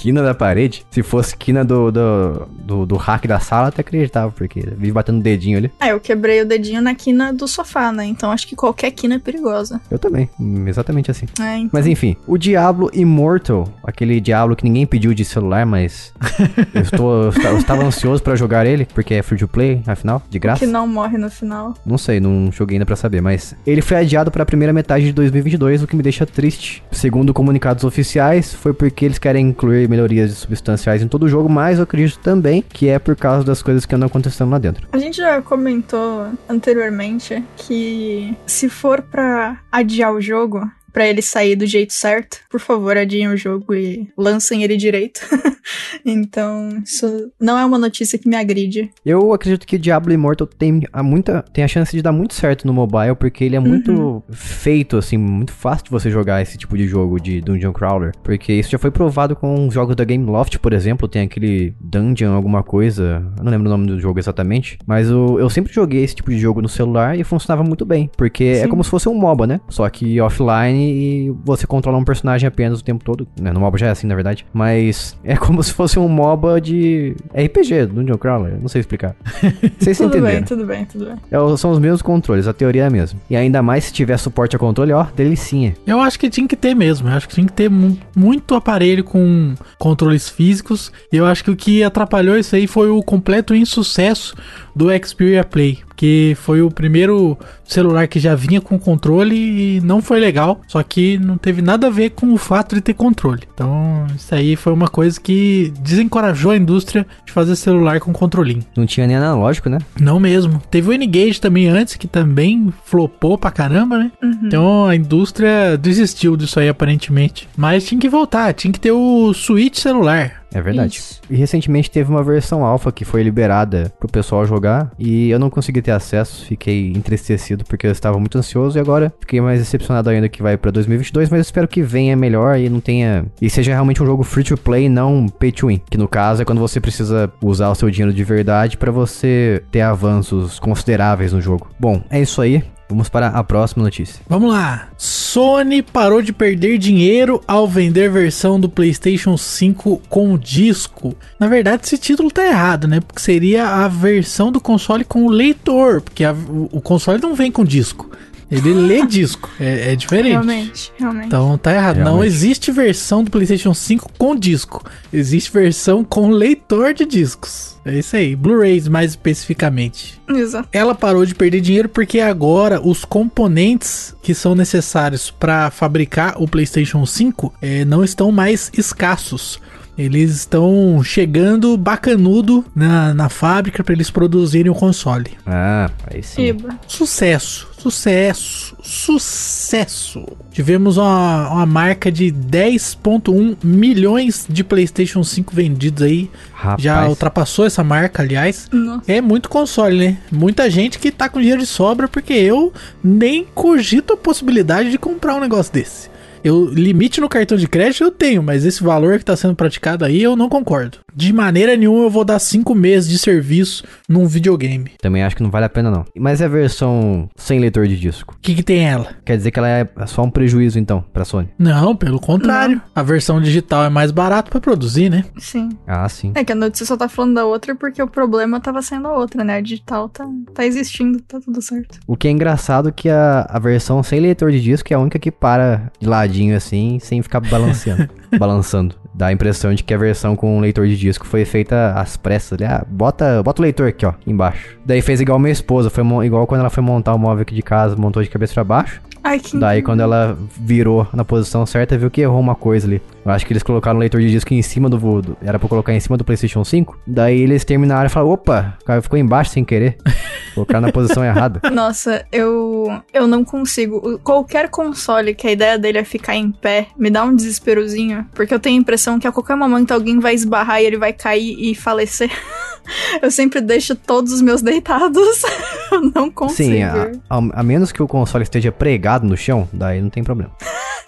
Quina da parede. Se fosse quina do, do, do, do hack da sala, até acreditava, porque vive batendo o dedinho ali. Ah, eu quebrei o dedinho na quina do sofá, né? Então acho que qualquer quina é perigosa. Eu também, exatamente assim. É, então- Mas enfim, o Diablo Immortal, aquele Diablo que ninguém pediu de celular, mas eu, estou, eu esta- eu estava ansioso pra jogar ele, porque é free to play, afinal, de graça. que não morre no final. Não sei, não joguei ainda pra saber, mas ele foi adiado pra primeira metade de 2022, o que me deixa triste. Segundo comunicados oficiais, foi porque eles querem incluir melhorias substanciais em todo o jogo, mas eu acredito também que é por causa das coisas que andam acontecendo lá dentro. A gente já comentou anteriormente que se for pra adiar o jogo, pra ele sair do jeito certo, por favor, adiem o jogo e lancem ele direito. então, isso não é uma notícia que me agride. Eu acredito que Diablo Immortal tem a, muita, tem a chance de dar muito certo no mobile, porque ele é muito feito, assim, muito fácil de você jogar esse tipo de jogo de Dungeon Crawler. Porque isso já foi provado com os jogos da Game Loft, por exemplo, tem aquele Dungeon alguma coisa, eu não lembro o nome do jogo exatamente, mas eu, eu sempre joguei esse tipo de jogo no celular e funcionava muito bem, porque é Sim. como se fosse um MOBA, né? Só que offline e você controla um personagem apenas o tempo todo, né? No MOBA já é assim, na verdade, mas é como se fosse um MOBA de RPG, Dungeon Crawler, não sei explicar. Vocês Tudo entenderam? bem, tudo bem, tudo bem. É, são os mesmos controles, a teoria é a mesma. E ainda mais se tiver suporte a controle, ó, delicinha. Eu acho que tinha que ter mesmo. Eu acho que tinha que ter mu- muito aparelho com controles físicos. E eu acho que o que atrapalhou isso aí foi o completo insucesso do Xperia Play. Porque foi o primeiro celular que já vinha com controle e não foi legal. Só que não teve nada a ver com o fato de ter controle. Então, isso aí foi uma coisa que desencorajou a indústria de fazer celular com controlinho. Não tinha nem analógico, né? Não mesmo. Teve o N-Gage também antes, que também flopou pra caramba, né? Então a indústria desistiu disso aí, aparentemente. Mas tinha que voltar, tinha que ter o Switch celular. É verdade. Isso. E recentemente teve uma versão alfa que foi liberada pro pessoal jogar e eu não consegui ter acesso, fiquei entristecido porque eu estava muito ansioso e agora fiquei mais decepcionado ainda que vai pra 2022, mas espero que venha melhor e não tenha e seja realmente um jogo free to play, não pay to win, que no caso é quando você precisa usar o seu dinheiro de verdade pra você ter avanços consideráveis no jogo. Bom, é isso aí. Vamos para a próxima notícia. Vamos lá. Sony parou de perder dinheiro ao vender versão do PlayStation 5 com disco. Na verdade, esse título tá errado, né? Porque seria a versão do console com o leitor, porque a- o, o console não vem com disco. Ele lê disco. É, é diferente. Realmente, realmente. Então tá errado. Não Realmente. existe versão do PlayStation 5 com disco. Existe versão com leitor de discos. É isso aí. Blu-rays mais especificamente. Exato. Ela parou de perder dinheiro porque agora os componentes que são necessários para fabricar o PlayStation 5 eh, não estão mais escassos. Eles estão chegando bacanudo na, na fábrica para eles produzirem o console. Ah, aí sim. Iba. Sucesso, sucesso, sucesso. Tivemos uma, uma marca de 10.1 milhões de PlayStation 5 vendidos aí. Rapaz. Já ultrapassou essa marca, aliás. Nossa. É muito console, né? Muita gente que tá com dinheiro de sobra porque eu nem cogito a possibilidade de comprar um negócio desse. Eu limite no cartão de crédito eu tenho, mas esse valor que tá sendo praticado aí eu não concordo. De maneira nenhuma eu vou dar 5 meses de serviço num videogame. Também acho que não vale a pena não. Mas é a versão sem leitor de disco. O que que tem ela? Quer dizer que ela é só um prejuízo então pra Sony? Não, pelo contrário. A versão digital é mais barato pra produzir, né? Sim. Ah, sim. É que a notícia só tá falando da outra porque o problema tava sendo a outra, né? A digital tá, tá existindo, tá tudo certo. O que é engraçado é que a, a versão sem leitor de disco é a única que para de ladinho assim, sem ficar balanceando, balançando. Dá a impressão de que a versão com leitor de disco foi feita às pressas. ali, Ah, bota, bota o leitor aqui, ó, embaixo. Daí fez igual minha esposa, foi igual quando ela foi montar o móvel aqui de casa, montou de cabeça pra baixo. Ai, que Daí quando ela virou na posição certa, viu que errou uma coisa ali. Eu acho que eles colocaram o leitor de disco em cima do, do era pra colocar em cima do PlayStation 5. Daí eles terminaram e falaram: "Opa, o cara ficou embaixo sem querer". Colocaram na posição errada. Nossa, eu eu não consigo. Qualquer console que a ideia dele é ficar em pé me dá um desesperozinho, porque eu tenho a impressão que a qualquer momento alguém vai esbarrar e ele vai cair e falecer. eu sempre deixo todos os meus deitados. eu não consigo, Sim, a, a, a menos que o console esteja pregado no chão, daí não tem problema.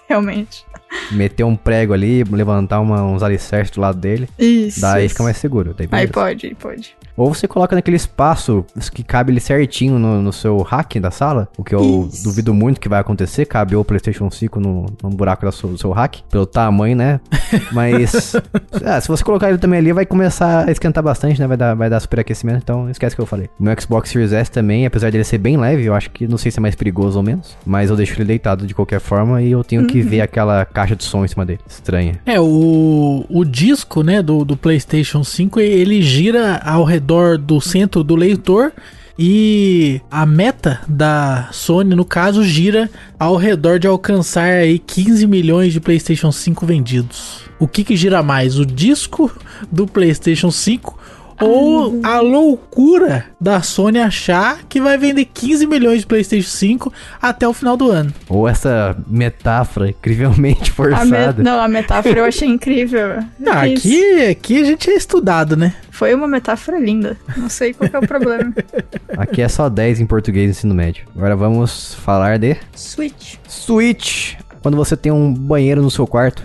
realmente. Meter um prego ali, levantar uma- uns alicerces do lado dele, Isso. daí isso. fica mais seguro. Daí Aí pode, aí pode. Ou você coloca naquele espaço que cabe ele certinho no, no seu rack da sala, o que eu Isso. duvido muito que vai acontecer, cabe o PlayStation 5 no, no buraco da sua- do seu rack, pelo tamanho, né? Mas ah, se você colocar ele também ali, vai começar a esquentar bastante, né? Vai dar, vai dar superaquecimento, então esquece o que eu falei. O meu Xbox Series S também, apesar dele ser bem leve, eu acho que não sei se é mais perigoso ou menos, mas eu deixo ele deitado de qualquer forma e eu tenho que ver aquela caixa de som em cima dele. Estranha. É, o, o disco, né, do, do PlayStation 5, ele gira ao redor do centro do leitor E a meta da Sony, no caso, gira ao redor de alcançar aí 15 milhões de PlayStation 5 vendidos. O que que gira mais? O disco do PlayStation 5 ou a loucura da Sony achar que vai vender 15 milhões de PlayStation 5 até o final do ano. Ou essa metáfora incrivelmente A me- forçada. Não, a metáfora eu achei incrível. Ah, Isso. aqui, aqui a gente é estudado, né? Foi uma metáfora linda. Não sei qual que é o problema. Aqui é só 10 em português ensino médio. Agora vamos falar de Switch. Switch. Quando você tem um banheiro no seu quarto.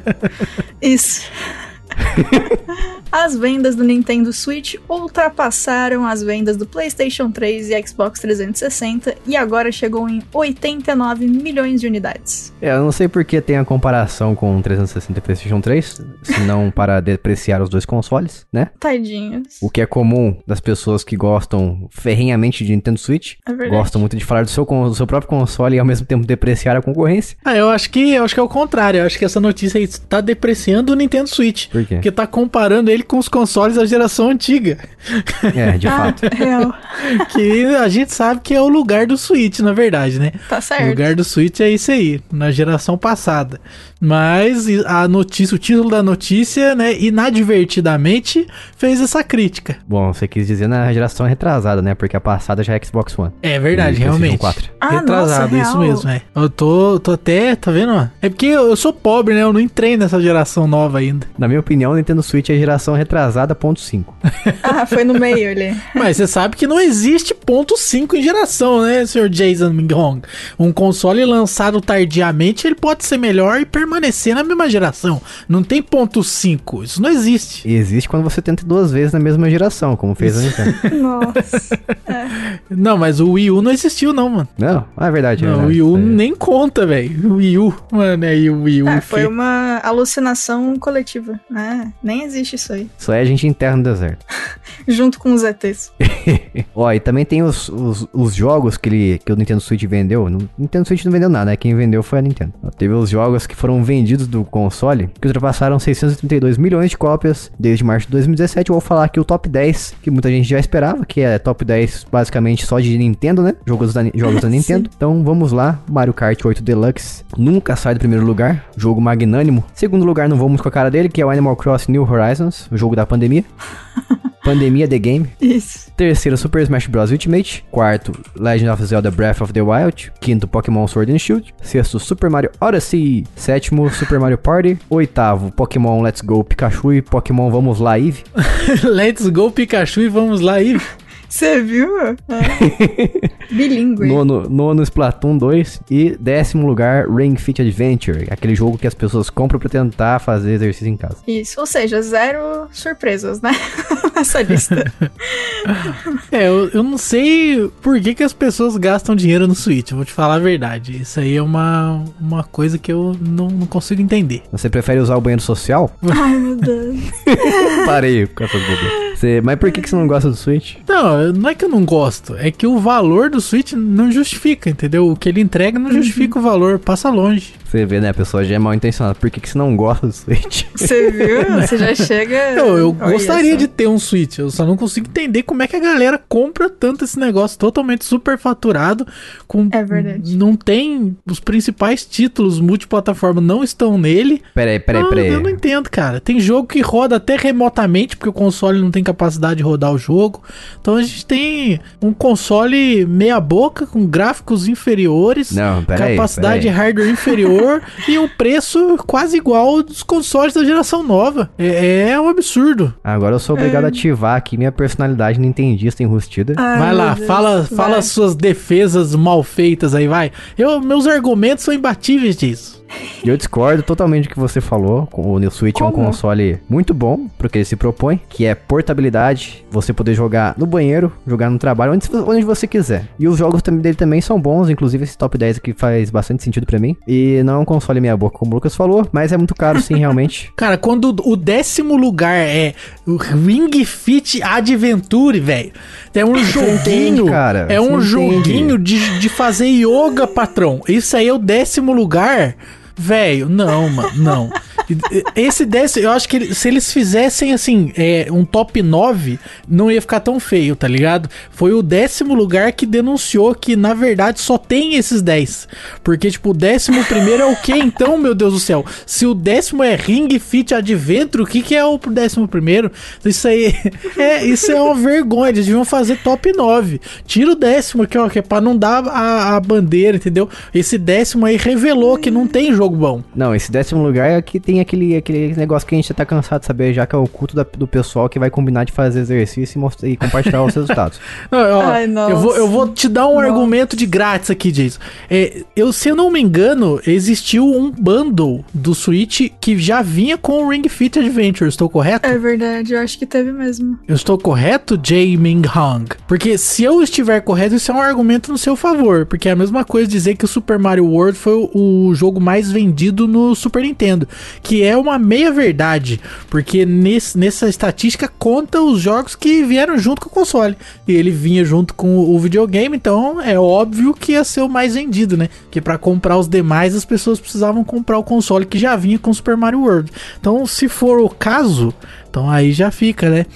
Isso. As vendas do Nintendo Switch ultrapassaram as vendas do PlayStation 3 e Xbox 360 e agora chegou em 89 milhões de unidades. É, eu não sei por que tem a comparação com o 360 e PlayStation 3, se não para depreciar os dois consoles, né? Tadinhos. O que é comum das pessoas que gostam ferrenhamente de Nintendo Switch. É. Gostam muito de falar do seu, do seu próprio console e ao mesmo tempo depreciar a concorrência. Ah, eu acho que eu acho que é o contrário. Eu acho que essa notícia aí tá depreciando o Nintendo Switch. Por quê? Porque tá comparando ele com os consoles da geração antiga. É, de Ah, fato. real. Que a gente sabe que é o lugar do Switch, na verdade, né? Tá O certo. lugar do Switch é isso aí, na geração passada. Mas a notícia, o título da notícia, né, inadvertidamente fez essa crítica. Bom, você quis dizer na geração retrasada, né? Porque a passada já é Xbox One. É verdade, realmente. 4. Ah, Retrasado, nossa, isso real. mesmo, é. Eu tô, tô até, tá vendo? ó? É porque eu, eu sou pobre, né? Eu não entrei nessa geração nova ainda. Na minha opinião, o Nintendo Switch é geração retrasada, ponto 5. Ah, foi no meio ali. Mas você sabe que não existe ponto 5 em geração, né, senhor Jason Minghong? Um console lançado tardiamente, ele pode ser melhor e permanecer na mesma geração. Não tem ponto 5, isso não existe. E existe quando você tenta duas vezes na mesma geração, como fez a Nintendo. Nossa. Não, mas o Wii U não existiu não, mano. Não, ah, é verdade. é Não, o verdade. Wii U É. nem conta, velho. O Wii U, mano, aí o Wii U. Ah, que- foi uma alucinação coletiva, né? Nem existe isso aí. Só é a gente interno no deserto. Junto com os ETs. Ó, e também tem os, os, os jogos que, ele, que o Nintendo Switch vendeu. O Nintendo Switch não vendeu nada, né? Quem vendeu foi a Nintendo. Teve os jogos que foram vendidos do console, que ultrapassaram 632 milhões de cópias desde março de 2017. Eu vou falar aqui o top 10, que muita gente já esperava, que é top 10 basicamente só de Nintendo, né? Jogos da, jogos da Nintendo. Então vamos lá, Mario Kart 8 Deluxe nunca sai do primeiro lugar, jogo magnânimo. Segundo lugar, não vamos com a cara dele, que é o Animal Crossing New Horizons, o jogo da pandemia. Pandemia The Game. Isso. Terceiro, Super Smash Bros. Ultimate. Quarto, Legend of Zelda Breath of the Wild. Quinto, Pokémon Sword and Shield. Sexto, Super Mario Odyssey. Sétimo, Super Mario Party. Oitavo, Pokémon Let's Go Pikachu e Pokémon Vamos Lá Eve. Let's go Pikachu e vamos lá, Eve. Você viu? É. Bilíngue. Nono, nono, Splatoon 2. E décimo lugar, Ring Fit Adventure. Aquele jogo que as pessoas compram pra tentar fazer exercício em casa. Isso. Ou seja, zero surpresas, né? Nessa lista. É, eu, eu não sei por que, que as pessoas gastam dinheiro no Switch, eu vou te falar a verdade. Isso aí é uma, uma coisa que eu não, não consigo entender. Você prefere usar o banheiro social? Ai, meu Deus. Parei com essas bobeiras. Você- Mas por que, que você não gosta do Switch? Não, não é que eu não gosto, é que o valor do Switch não justifica, entendeu? O que ele entrega não justifica o valor, passa longe. Você vê, né? A pessoa já é mal intencionada. Por que, que você não gosta do Switch? Você viu? Você já chega. Eu, eu Olha gostaria só. de ter um Switch, eu só não consigo entender como é que a galera compra tanto esse negócio totalmente superfaturado. Com, É verdade. Não tem. Os principais títulos multiplataforma não estão nele. Peraí, peraí, Ah, peraí. Eu não entendo, cara. Tem jogo que roda até remotamente, porque o console não tem capacidade de rodar o jogo. Então a gente tem um console meia-boca, com gráficos inferiores, Não, peraí. capacidade de peraí. hardware inferior e um preço quase igual ao dos consoles da geração nova. É, é um absurdo. Agora eu sou obrigado a ativar aqui minha personalidade nintendista enrustida. Ai, vai lá, Deus. fala, Vai. fala as suas defesas mal feitas aí, vai. Eu, meus argumentos são imbatíveis disso. Eu discordo totalmente do que você falou. O New Switch é um Como? console muito bom pro que ele se propõe, que é portabilidade, você poder jogar no banheiro, jogar no trabalho, onde, onde você quiser. E os jogos dele também são bons, inclusive esse top 10 aqui faz bastante sentido pra mim. E não é um console meia boca, como o Lucas falou, mas é muito caro sim, realmente. Cara, quando o décimo lugar é o Ring Fit Adventure, velho. É um joguinho. cara, é um entende. joguinho de, de fazer yoga, patrão. Isso aí é o décimo lugar. Velho, não, mano, não. Esse décimo, eu acho que ele- se eles fizessem assim, é, um top 9, não ia ficar tão feio, tá ligado? Foi o décimo lugar que denunciou que, na verdade, só tem esses 10. Porque, tipo, o décimo primeiro é o que então, meu Deus do céu? Se o décimo é Ring Fit Adventure, o que, que é o décimo primeiro? Isso aí é, isso é uma vergonha. Eles deviam fazer top 9. Tira o décimo aqui, ó, que é pra não dar a, a bandeira, entendeu? Esse décimo aí revelou que não tem jogo bom. Não, esse décimo lugar é que tem aquele, aquele negócio que a gente já tá cansado de saber, já que é o culto da- do pessoal que vai combinar de fazer exercício e, mostrar, e compartilhar os resultados. Não, ó, Ai, nossa. eu, vou, eu vou te dar um Nossa. argumento de grátis aqui, Jason. É, eu, se eu não me engano, existiu um bundle do Switch que já vinha com o Ring Fit Adventure, estou correto? É verdade, eu acho que teve mesmo. Eu estou correto, Jay Ming Hong? Porque se eu estiver correto, isso é um argumento no seu favor. Porque é a mesma coisa dizer que o Super Mario World foi o, o jogo mais vendido no Super Nintendo. Que é uma meia-verdade. Porque nesse- nessa estatística conta os jogos que vieram junto com o console. E ele vinha junto com o videogame, então é óbvio que ia ser o mais vendido, né? Porque para comprar os demais, as pessoas precisavam comprar o console que já vinha com Super Mario World. Então, se for o caso, então aí já fica, né?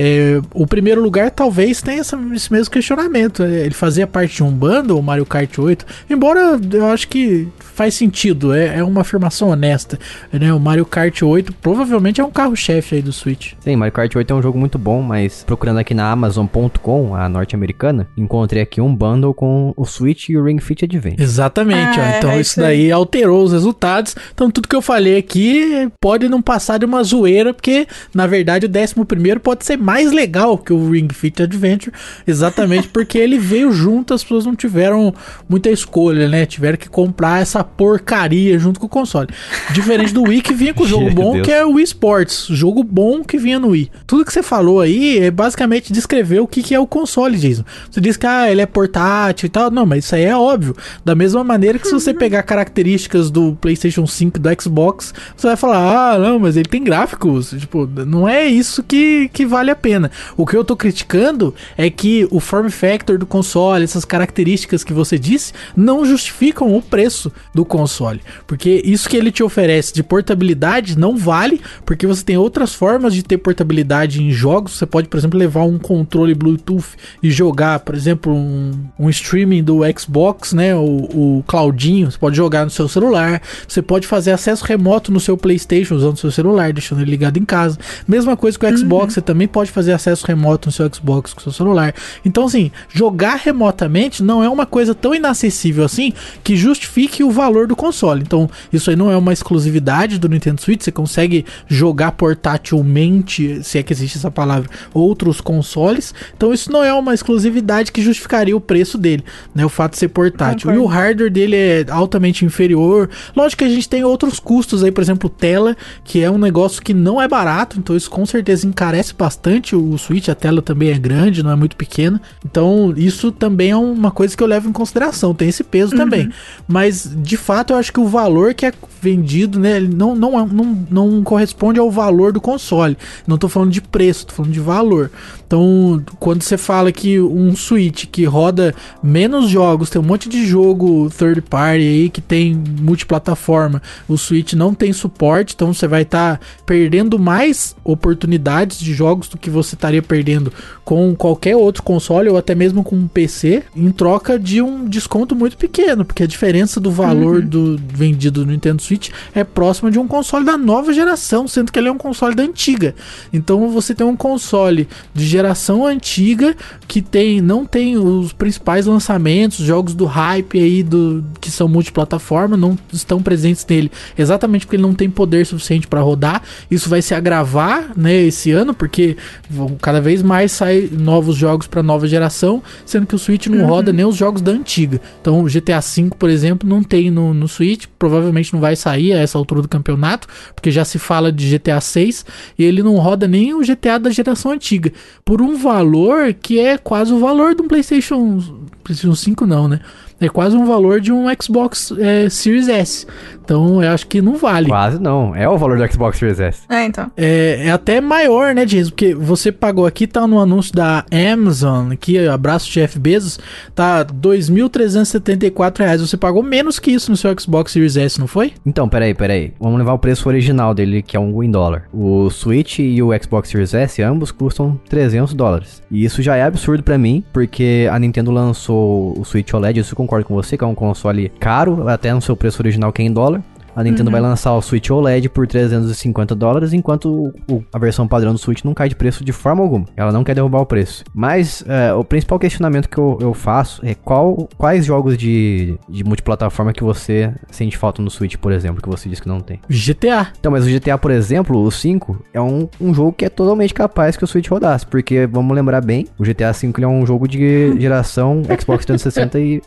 É, o primeiro lugar talvez tenha essa- esse mesmo questionamento. né? Ele fazia parte de um bundle, o Mario Kart 8. Embora eu acho que faz sentido, é, é uma afirmação honesta. Né? O Mario Kart 8 provavelmente é um carro-chefe aí do Switch. Sim, Mario Kart 8 é um jogo muito bom, mas procurando aqui na Amazon.com, a norte-americana, encontrei aqui um bundle com o Switch e o Ring Fit Adventure. Exatamente, Ah, ó. Então é isso isso aí. daí alterou os resultados. Então tudo que eu falei aqui pode não passar de uma zoeira, porque na verdade o 11 primeiro pode ser mais legal que o Ring Fit Adventure, exatamente porque ele veio junto, as pessoas não tiveram muita escolha, né? Tiveram que comprar essa porcaria junto com o console. Diferente do Wii que vinha com o jogo bom, Deus. que é o Wii Sports, jogo bom que vinha no Wii. Tudo que você falou aí é basicamente descrever o que, que é o console, Jason. Você disse que ah, ele é portátil e tal. Não, mas isso aí é óbvio. Da mesma maneira que se você pegar características do PlayStation 5 e do Xbox, você vai falar: ah, não, mas ele tem gráficos. Tipo, não é isso que, que vale a pena. O que eu tô criticando é que o form factor do console, essas características que você disse, não justificam o preço do console. Porque isso que ele te oferece de portabilidade não vale, porque você tem outras formas de ter portabilidade em jogos. Você pode, por exemplo, levar um controle Bluetooth e jogar, por exemplo, um, um streaming do Xbox, né? O, o Claudinho, você pode jogar no seu celular. Você pode fazer acesso remoto no seu PlayStation usando seu celular, deixando ele ligado em casa. Mesma coisa com o Xbox, você também pode fazer acesso remoto no seu Xbox com o seu celular. Então, assim, jogar remotamente não é uma coisa tão inacessível assim que justifique o valor do console. Então, isso aí não é uma exclusividade do Nintendo Switch. Você consegue jogar portátilmente, se é que existe essa palavra, outros consoles. Então, isso não é uma exclusividade que justificaria o preço dele, né? O fato de ser portátil. Concordo. E o hardware dele é altamente inferior. Lógico que a gente tem outros custos aí, por exemplo, tela, que é um negócio que não é barato, então isso com certeza encarece bastante o Switch. A tela também é grande, não é muito pequena. Então, isso também é uma coisa que eu levo em consideração, tem esse peso também. Mas, de fato, eu acho que o valor que é vendido, né, não, não, é- não, não corresponde ao valor do console. Não tô falando de preço, tô falando de valor. Então, quando você fala que um Switch que roda menos jogos, tem um monte de jogo third party aí que tem multiplataforma, o Switch não tem suporte, então você vai estar perdendo mais oportunidades de jogos do que você estaria perdendo com qualquer outro console ou até mesmo com um PC, em troca de um desconto muito pequeno, porque a diferença do valor do vendido no Nintendo Switch é próxima de um console da nova geração, sendo que ele é um console da antiga. Então você tem um console de geração antiga que tem não tem os principais lançamentos, jogos do hype aí do que são multiplataforma, não estão presentes nele, exatamente porque ele não tem poder suficiente para rodar. Isso vai se agravar, né, esse ano, porque vão cada vez mais sai novos jogos para nova geração, sendo que o Switch não roda nem os jogos da antiga. Então, o GTA V, por exemplo, não tem no, no Switch, provavelmente não vai sair a essa altura do campeonato, porque já se fala de GTA 6 e ele não roda nem o GTA da geração antiga, por um valor que é quase o valor do PlayStation PlayStation 5 não, né? É quase um valor de um Xbox é, Series S. Então eu acho que não vale. Quase não. É o valor do Xbox Series S. É, então. É, é até maior, né, Jason? Porque você pagou aqui, tá no anúncio da Amazon, aqui, abraço Jeff Bezos, tá 2.374 reais. Você pagou menos que isso no seu Xbox Series S, não foi? Então, peraí, peraí. Vamos levar o preço original dele, que é um em dólar. O Switch e o Xbox Series S, ambos custam 300 dólares. E isso já é absurdo pra mim, porque a Nintendo lançou o Switch OLED, isso eu concordo com você, que é um console caro, até no seu preço original que é em dólar. A Nintendo vai lançar o Switch OLED por 350 dólares, enquanto o- a versão padrão do Switch não cai de preço de forma alguma. Ela não quer derrubar o preço. Mas é, o principal questionamento que eu, eu faço é qual, quais jogos de, de multiplataforma que você sente falta no Switch, por exemplo, que você disse que não tem. GTA. Então, mas o GTA, por exemplo, o 5, é um, um jogo que é totalmente capaz que o Switch rodasse. Porque, vamos lembrar bem, o GTA V é um jogo de geração Xbox 360 e,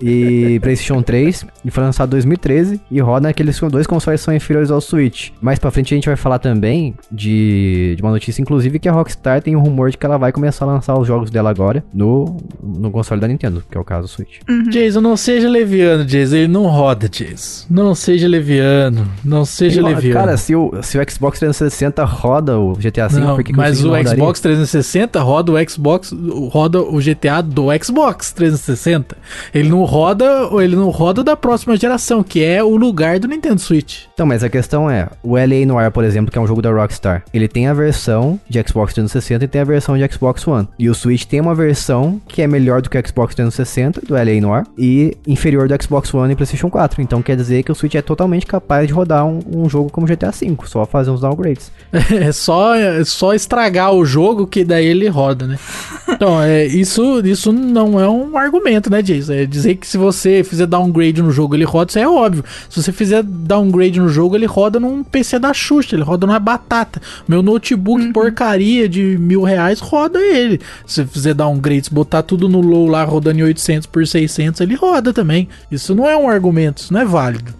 e PlayStation 3. E foi lançado em 2013 e roda naqueles dois consoles são inferiores ao Switch. Mais pra frente a gente vai falar também de, de uma notícia, inclusive, que a Rockstar tem um rumor de que ela vai começar a lançar os jogos dela agora no, no console da Nintendo, que é o caso do Switch. Jason, não seja leviano, Jason. Ele não roda, Jason. Não seja leviano. Não seja E, leviano. Cara, se o, se o Xbox 360 roda o GTA V, Não, por que, que mas o não rodaria? Xbox 360 roda o Xbox, roda o GTA do Xbox 360. Ele não roda, ele não roda da próxima geração, que é o lugar do Nintendo Switch. Então, mas a questão é, o LA Noir, por exemplo, que é um jogo da Rockstar, ele tem a versão de Xbox 360 e tem a versão de Xbox One. E o Switch tem uma versão que é melhor do que o Xbox 360, do LA Noir, e inferior do Xbox One e PlayStation 4. Então quer dizer que o Switch é totalmente capaz de rodar um, um jogo como GTA V, só fazer uns downgrades. É só, é só estragar o jogo que daí ele roda, né? Então, é, isso, isso não é um argumento, né, Jason? É dizer que se você fizer downgrade no jogo, ele roda, isso é óbvio. Se você fizer downgrade no jogo, ele roda num PC da Xuxa, ele roda numa batata. Meu notebook porcaria de mil reais roda ele. Se fizer downgrade, se botar tudo no low lá rodando em 800 por 600, ele roda também. Isso não é um argumento, isso não é válido.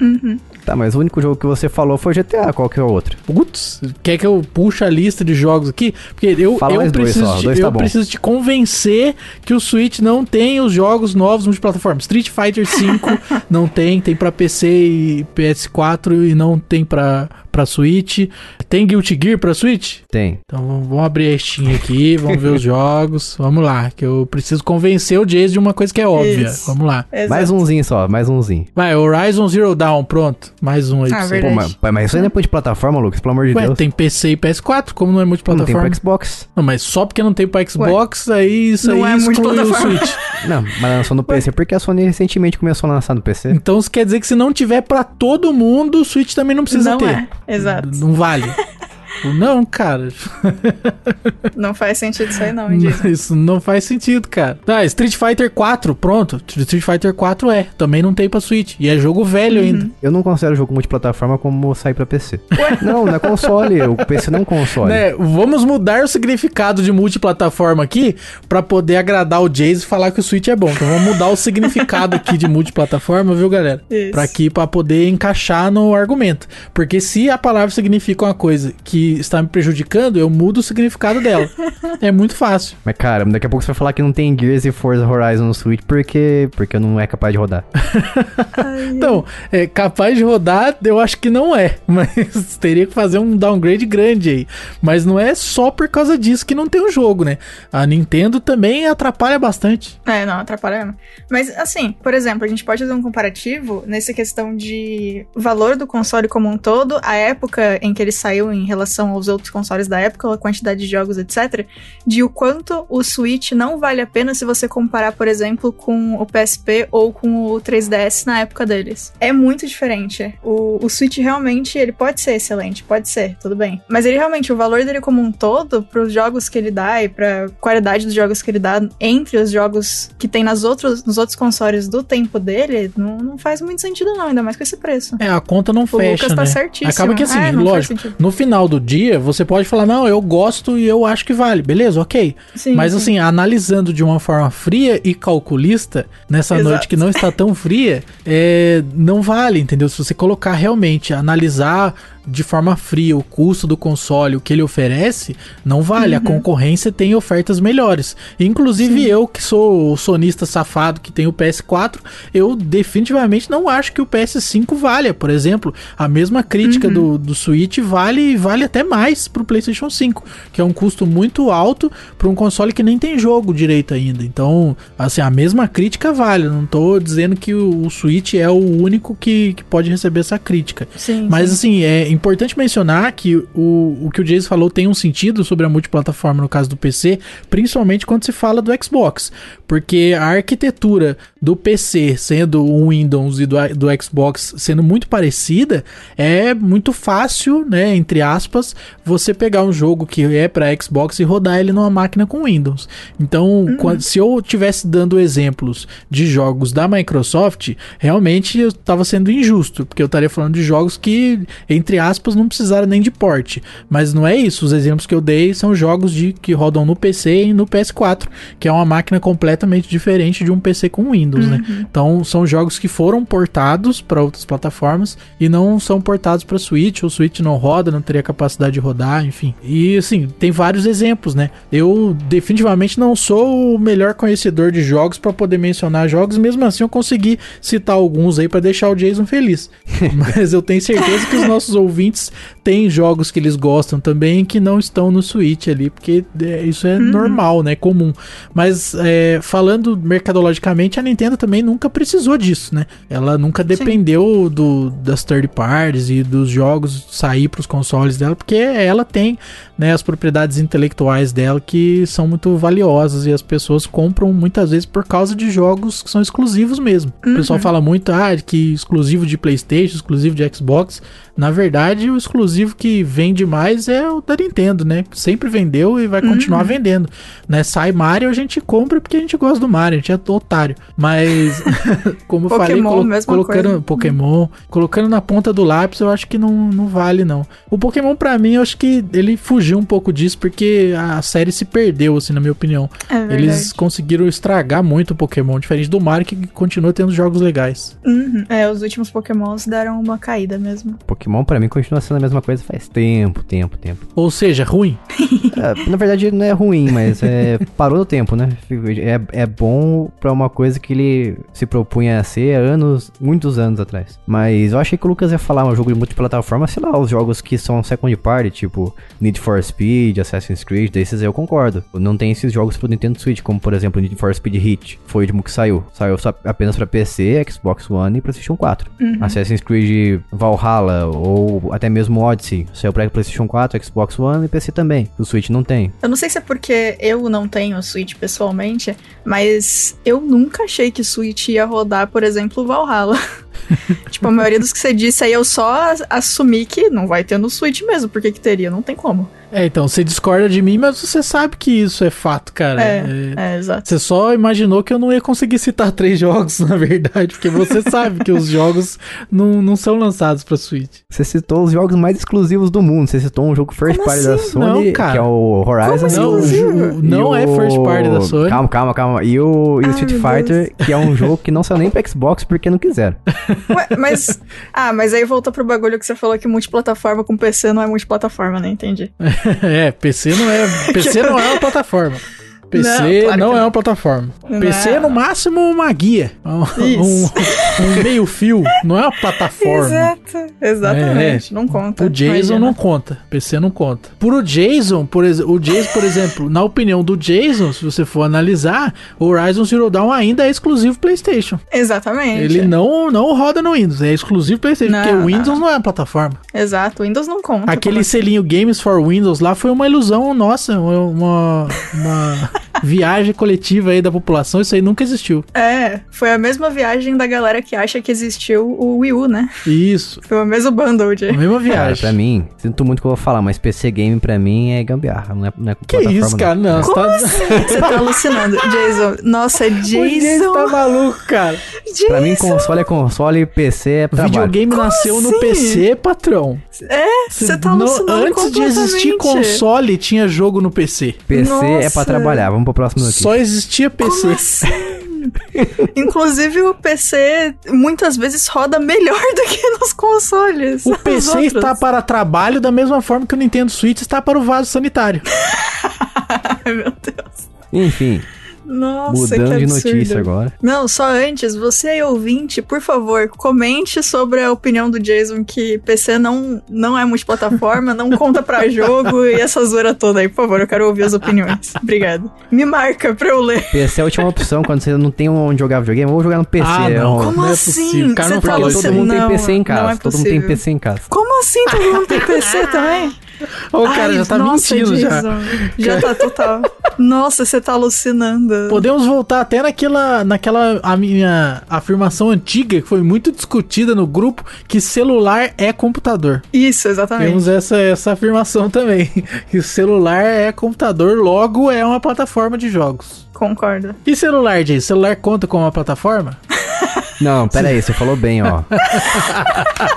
Tá, mas o único jogo que você falou foi GTA, qual que é o outro? Putz, quer que eu puxe a lista de jogos aqui? Porque eu, Fala eu, mais dois preciso, só, te, dois tá eu bom. preciso te convencer que o Switch não tem os jogos novos multiplataforma. Street Fighter V não tem, tem pra PC e PS4 e não tem pra, pra Switch. Tem Guilty Gear pra Switch? Tem. Então vamos- abrir a Steam aqui, vamos ver os jogos. Vamos lá, que eu preciso convencer o Jason de uma coisa que é óbvia. Isso. Vamos lá. Exato. Mais umzinho só, mais umzinho. Vai, Horizon Zero Dawn, pronto. Mais um aí Ah, pra você. Pô, mas, mas isso aí não é multiplataforma, Lucas, pelo amor de Ué, Deus. tem PC e PS4, como não é não tem multiplataforma? pro Xbox. Não, mas só porque não tem pra Xbox, aí isso Não aí é exclui o. Switch. Não, mas lançou no PC porque a Sony recentemente começou a lançar no PC. Então isso quer dizer que se não tiver pra todo mundo, o Switch também não precisa não ter. é. Exato. Não vale. Não, cara. Não faz sentido isso aí, não, diz. Isso não faz sentido, cara. Tá, Street Fighter 4, pronto. Street Fighter 4 é. Também não tem pra Switch. E é jogo velho Uhum. ainda. Eu não considero jogo multiplataforma como sair pra PC. Não, não é console. O PC não é um console. Né, vamos mudar o significado de multiplataforma aqui pra poder agradar o Jason e falar que o Switch é bom. Então vamos mudar o significado aqui de multiplataforma, viu, galera? Isso. Pra aqui para poder encaixar no argumento. Porque se a palavra significa uma coisa que está me prejudicando, eu mudo o significado dela. é muito fácil. Mas, cara, daqui a pouco você vai falar que não tem Gears e Forza Horizon no Switch porque, porque não é capaz de rodar. Então, é capaz de rodar, eu acho que não é. Mas teria que fazer um downgrade grande aí. Mas não é só por causa disso que não tem o jogo, né? A Nintendo também atrapalha bastante. É, não, atrapalha mesmo. Mas, assim, por exemplo, a gente pode fazer um comparativo nessa questão de valor do console como um todo, a época em que ele saiu em relação aos outros consoles da época, a quantidade de jogos, etc., de o quanto o Switch não vale a pena se você comparar, por exemplo, com o PSP ou com o 3DS na época deles. É muito diferente. O, o Switch realmente, ele pode ser excelente, pode ser, tudo bem. Mas ele realmente, o valor dele como um todo, pros jogos que ele dá e pra qualidade dos jogos que ele dá entre os jogos que tem nas outros, nos outros consoles do tempo dele, não, não faz muito sentido não, ainda mais com esse preço. É, a conta não O fecha, Lucas tá né? certíssimo. Acaba que assim, É, lógico, no final do dia, você pode falar, não, eu gosto e eu acho que vale. Beleza, ok. Sim, Mas sim. assim, analisando de uma forma fria e calculista, nessa Exato. noite que não está tão fria, é, não vale, entendeu? Se você colocar realmente, analisar de forma fria o custo do console, o que ele oferece, não vale. Uhum. A concorrência tem ofertas melhores. Inclusive Sim. eu, que sou o sonista safado que tem o PS4, eu definitivamente não acho que o PS5 valha. Por exemplo, a mesma crítica Uhum. do, do Switch vale, vale até mais pro PlayStation 5, que é um custo muito alto para um console que nem tem jogo direito ainda. Então, assim, a mesma crítica vale. Eu Não tô dizendo que o, o Switch é o único que, que pode receber essa crítica. Sim. Mas sim. assim, é importante mencionar que o, o que o Jason falou tem um sentido sobre a multiplataforma no caso do PC, principalmente quando se fala do Xbox. Porque a arquitetura do PC sendo o Windows e do, do Xbox sendo muito parecida, é muito fácil, né, entre aspas, você pegar um jogo que é para Xbox e rodar ele numa máquina com Windows. Então, quando- se eu tivesse dando exemplos de jogos da Microsoft, realmente eu estava sendo injusto, porque eu estaria falando de jogos que, entre aspas, não precisaram nem de porte. Mas não é isso. Os exemplos que eu dei são jogos de que rodam no PC e no PS4, que é uma máquina completamente diferente de um PC com Windows, né? Então, são jogos que foram portados para outras plataformas e não são portados para Switch. O Switch não roda, não teria capacidade de rodar, enfim. E assim, tem vários exemplos, né? Eu definitivamente não sou o melhor conhecedor de jogos para poder mencionar jogos, mesmo assim eu consegui citar alguns aí para deixar o Jason feliz. Mas eu tenho certeza que os nossos ouvintes têm jogos que eles gostam também que não estão no Switch ali, porque é, isso é normal, né? Comum. Mas é, falando mercadologicamente, a Nintendo também nunca precisou disso, né? Ela nunca dependeu do, das third parties e dos jogos sair para os consoles dela, porque ela tem né, as propriedades intelectuais dela que são muito valiosas e as pessoas compram muitas vezes por causa de jogos que são exclusivos mesmo. O pessoal fala muito ah, que exclusivo de PlayStation, exclusivo de Xbox. Na verdade, o exclusivo que vende mais é o da Nintendo, né? Sempre vendeu e vai continuar vendendo. Né? Sai Mario, a gente compra porque a gente gosta do Mario, a gente é otário. Mas, como eu falei, colo- colocando coisa. Pokémon, colocando na ponta do lápis, eu acho que não, não vale, não. O Pokémon, pra mim, eu acho que ele fugiu um pouco disso, porque a série se perdeu, assim, na minha opinião. É. Eles conseguiram estragar muito o Pokémon, diferente do Mario, que continua tendo jogos legais. Uhum. É, os últimos Pokémons deram uma caída mesmo. Pokémon pra mim continua sendo a mesma coisa faz tempo, tempo, tempo. Ou seja, ruim. É, na verdade não é ruim, mas é, parou no tempo, né? É, é bom pra uma coisa que ele se propunha a ser anos, muitos anos atrás. Mas eu achei que o Lucas ia falar um jogo de multiplataforma, sei lá, os jogos que são second party, tipo Need for Speed, Assassin's Creed, desses eu concordo. Não tem esses jogos pro Nintendo Switch, como por exemplo Need for Speed Hit, foi o último que saiu. Saiu só apenas pra PC, Xbox One e PlayStation 4. Assassin's Creed Valhalla ou até mesmo Odyssey, saiu pra PlayStation 4, Xbox One e PC também. O Switch não tem. Eu não sei se é porque eu não tenho Switch pessoalmente, mas eu nunca achei que Switch ia rodar, por exemplo, Valhalla. tipo, a maioria dos que você disse aí eu só as- assumi que não vai ter no Switch mesmo. Por que que teria? Não tem como. É, então, você discorda de mim, mas você sabe que isso é fato, cara. É, É- é, exato. Você só imaginou que eu não ia conseguir citar três jogos, na verdade, porque você sabe que os jogos não, não são lançados pra Switch. Você citou os jogos mais exclusivos do mundo. Você citou um jogo first Como party da assim? Sony, Não, cara. que é o Horizon. Como Não, o exclusivo? ju- não é o- first party da Sony. Calma, calma, calma. E o, e o Ai, Street meu Fighter, que é um jogo que não saiu nem pra Xbox porque não quiseram. Ué, mas. Ah, mas aí voltou pro bagulho que você falou que multiplataforma com PC não é multiplataforma, né? Entendi. É, PC não é, PC não é uma plataforma. PC Não, não, claro que é não. uma plataforma. Não. PC é no máximo uma guia, um, um, meio fio, não é uma plataforma. Exato. Exatamente. Não conta. O Jason Imagina. não conta, PC não conta. Por o Jason, por o Jason, por exemplo, na opinião do Jason, se você for analisar, o Horizon Zero Dawn ainda é exclusivo PlayStation. Exatamente. Ele não, não roda no Windows, é exclusivo PlayStation, Não, porque o não, Windows não. não é uma plataforma. Exato. O Windows não conta. Aquele assim? selinho Games for Windows lá foi uma ilusão nossa, uma, uma viagem coletiva aí da população, isso aí nunca existiu. É, foi a mesma viagem da galera que acha que existiu o Wii U, né? Isso, Foi o mesmo bundle de. a mesma Cara, viagem. pra mim, sinto muito que eu vou falar, mas PC Game pra mim é gambiarra, não é, não é que isso, cara? Não, você Como tá... assim? Você tá alucinando. Jason. Nossa, O Jason Jason. tá maluco, cara. Jason. Pra mim, console é console e PC é trabalho. Videogame nasceu no assim? PC, patrão. É, você tá No- alucinando Antes de existir console, tinha jogo no PC. PC é pra Nossa. Trabalhar. Vamos pro próximo aqui. Só existia PC. Como assim, Sim. Inclusive o PC muitas vezes roda melhor do que nos consoles. O PC outros. está para trabalho da mesma forma que o Nintendo Switch está para o vaso sanitário. Ai, meu Deus. Enfim, Nossa, mudando que de absurdo. notícia agora. Não, só antes, você aí ouvinte, por favor, comente sobre a opinião do Jason que PC não, não é multiplataforma, não conta pra jogo e essa zoeira toda aí, por favor, eu quero ouvir as opiniões. Obrigado. Me marca pra eu ler. PC é a última opção quando você não tem onde jogar videogame, vou jogar no PC. Ah, é não. Como Não é assim? possível, o cara Você não falou isso Todo mundo tem Não, PC em casa. é todo mundo tem. PC em casa. Como assim todo mundo tem PC também? O cara Ai, já tá nossa, mentindo já. Jason. Já tá total. Nossa, você tá alucinando. Podemos voltar até naquela, naquela a minha afirmação antiga que foi muito discutida no grupo que celular é computador. Isso, exatamente. Temos essa, essa afirmação também, que celular é computador, logo é uma plataforma de jogos. Concordo. E celular, Jay? Celular conta como uma plataforma? Não, pera aí, você falou bem, ó.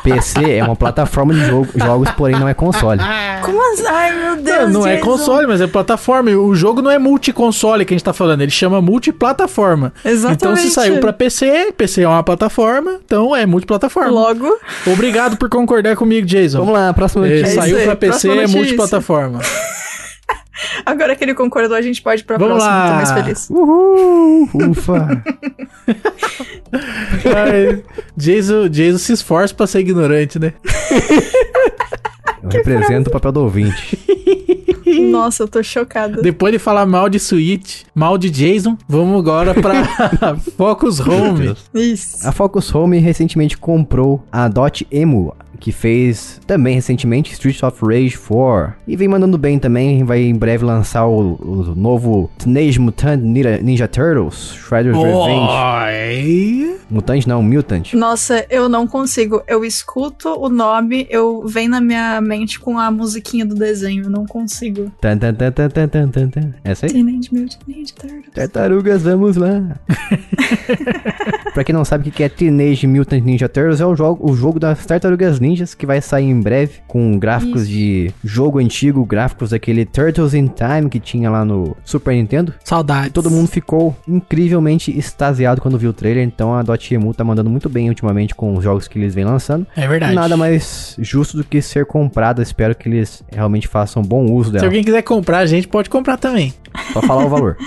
PC é uma plataforma de jogo- jogos, porém não é console. Como assim? Ai, meu Não, Deus. não é Jason. console, mas é plataforma. E O jogo não é multiconsole que a gente tá falando, ele chama multiplataforma. Exatamente. Então se saiu pra PC, PC é uma plataforma, então é multiplataforma. Logo, Obrigado por concordar comigo, Jason. Vamos lá, próxima É, notícia. isso saiu pra PC, é multiplataforma. Agora que ele concordou, a gente pode ir pra Vamos próxima. Tô lá. mais feliz. Uhul, ufa. Ai, Jason, Jason se esforça pra ser ignorante, né? Eu represento o papel do ouvinte. Nossa, eu tô chocada. Depois de falar mal de Switch, mal de Jason, vamos agora pra Focus Home. Isso. A Focus Home recentemente comprou a Dot Emu, que fez também recentemente Streets of Rage 4. E vem mandando bem também, vai em breve lançar o, o novo Teenage Mutant Ninja, Ninja Turtles, Shredder's Revenge. Mutante não, Mutant. Nossa, eu não consigo. Eu escuto o nome, eu vem na minha mente com a musiquinha do desenho. Eu não consigo. Tan, tan, tan, tan, tan, tan, tan, tan. Essa aí? Teenage Mutant Ninja Turtles. Tartarugas, vamos lá. pra quem não sabe o que é Teenage Mutant Ninja Turtles, é o jogo, o jogo das Tartarugas Ninjas que vai sair em breve com gráficos Isso. de jogo antigo, gráficos daquele Turtles in Time que tinha lá no Super Nintendo. Saudade. Todo mundo ficou incrivelmente extasiado quando viu o trailer, então a Dotemu tá mandando muito bem ultimamente com os jogos que eles vêm lançando. É verdade. Nada mais justo do que ser comprada, espero que eles realmente façam bom uso dela. Alguém quiser comprar, a gente pode comprar também. Só falar o valor.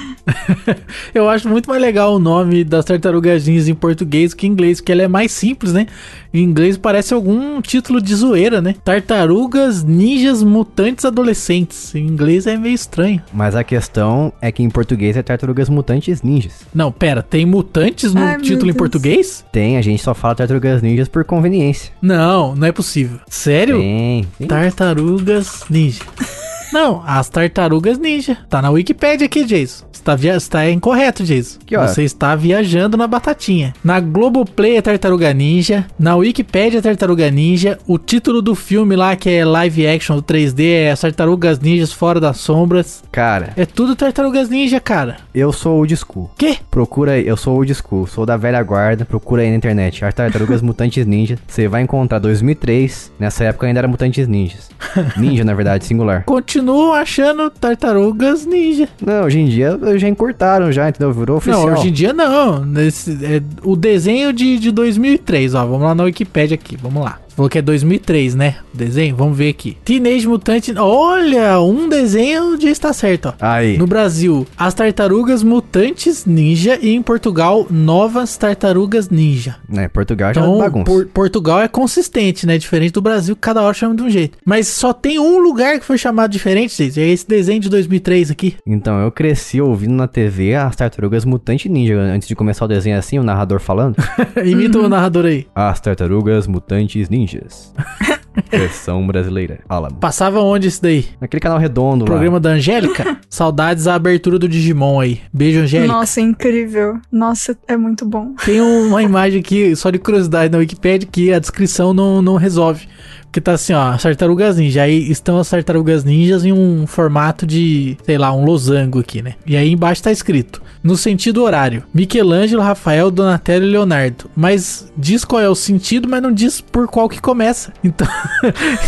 Eu acho muito mais legal o nome das tartarugas ninjas em português que em inglês, porque ela é mais simples, né? Em inglês parece algum título de zoeira, né? Tartarugas ninjas mutantes adolescentes. Em inglês é meio estranho. Mas a questão é que em português é Tartarugas Mutantes Ninjas. Não, pera, tem mutantes no Ai, título em português? Tem, a gente só fala Tartarugas Ninjas por conveniência. Não, não é possível. Sério? Tem. tem. Tartarugas ninja. Não, as tartarugas ninja. Tá na Wikipedia aqui, Jason. Você tá, via... Você tá incorreto, Jason. Que hora? Você está viajando na batatinha. Na Globoplay é Tartaruga Ninja. Na Wikipedia é Tartaruga Ninja. O título do filme lá, que é live action do 3D, é As Tartarugas Ninjas Fora das Sombras. Cara, É tudo Tartarugas Ninja, cara. eu sou old school. Quê? Procura aí, eu sou old school, sou da velha guarda, procura aí na internet, as Tartarugas Mutantes Ninjas. Você vai encontrar 2003, nessa época ainda era Mutantes Ninjas. Ninja, na verdade, singular. Continuo achando Tartarugas Ninja. Não, hoje em dia já encurtaram já, entendeu? Virou oficial. Não, hoje em dia não. Nesse, é, o desenho de, de 2003, ó. Vamos lá na Wikipedia aqui, vamos lá. Falou que é 2003, né? O desenho, vamos ver aqui. Teenage Mutant. Olha, um desenho já está certo, ó. Aí. No Brasil, as tartarugas mutantes ninja e em Portugal, novas tartarugas ninja. né, Portugal já Então, bagunça. Por- Portugal é consistente, né? Diferente do Brasil, cada hora chama de um jeito. Mas só tem um lugar que foi chamado diferente, gente. É esse desenho de 2003 aqui. Então, eu cresci ouvindo na TV as Tartarugas Mutantes Ninja, antes de começar o desenho assim, o narrador falando. Imita o narrador aí. As Tartarugas Mutantes Ninjas. Versão brasileira. Alamo. Passava onde isso daí? Naquele canal redondo Programa da Angélica? Saudades da abertura do Digimon aí. Beijo, Angélica. Nossa, incrível. Nossa, é muito bom. Tem uma imagem aqui, só de curiosidade na Wikipedia, que a descrição não, não resolve. Que tá assim, ó, as tartarugas ninja. Aí estão as tartarugas ninjas em um formato de, sei lá, um losango aqui, né? E aí embaixo tá escrito, no sentido horário, Michelangelo, Rafael, Donatello e Leonardo. Mas diz qual é o sentido, mas não diz por qual que começa. Então,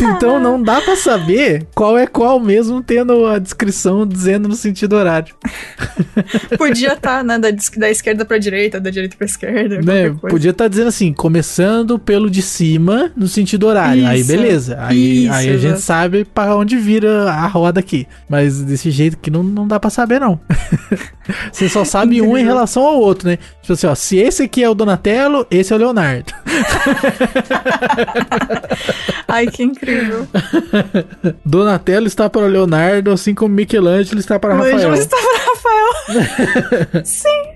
então não dá pra saber qual é qual mesmo, tendo a descrição dizendo no sentido horário. Podia estar, né, da, da esquerda pra direita, da direita pra esquerda. Né? Podia estar dizendo assim, começando pelo de cima no sentido horário. aí Isso, beleza. Aí, isso, aí a gente sabe para onde vira a roda aqui. Mas desse jeito que não, não dá pra saber, não. Você só sabe um em relação ao outro, né? Tipo assim, ó, se esse aqui é o Donatello, esse é o Leonardo. Ai, que incrível. Donatello está para o Leonardo, assim como Michelangelo está para O Rafael. Ângelo está pra Rafael. Sim,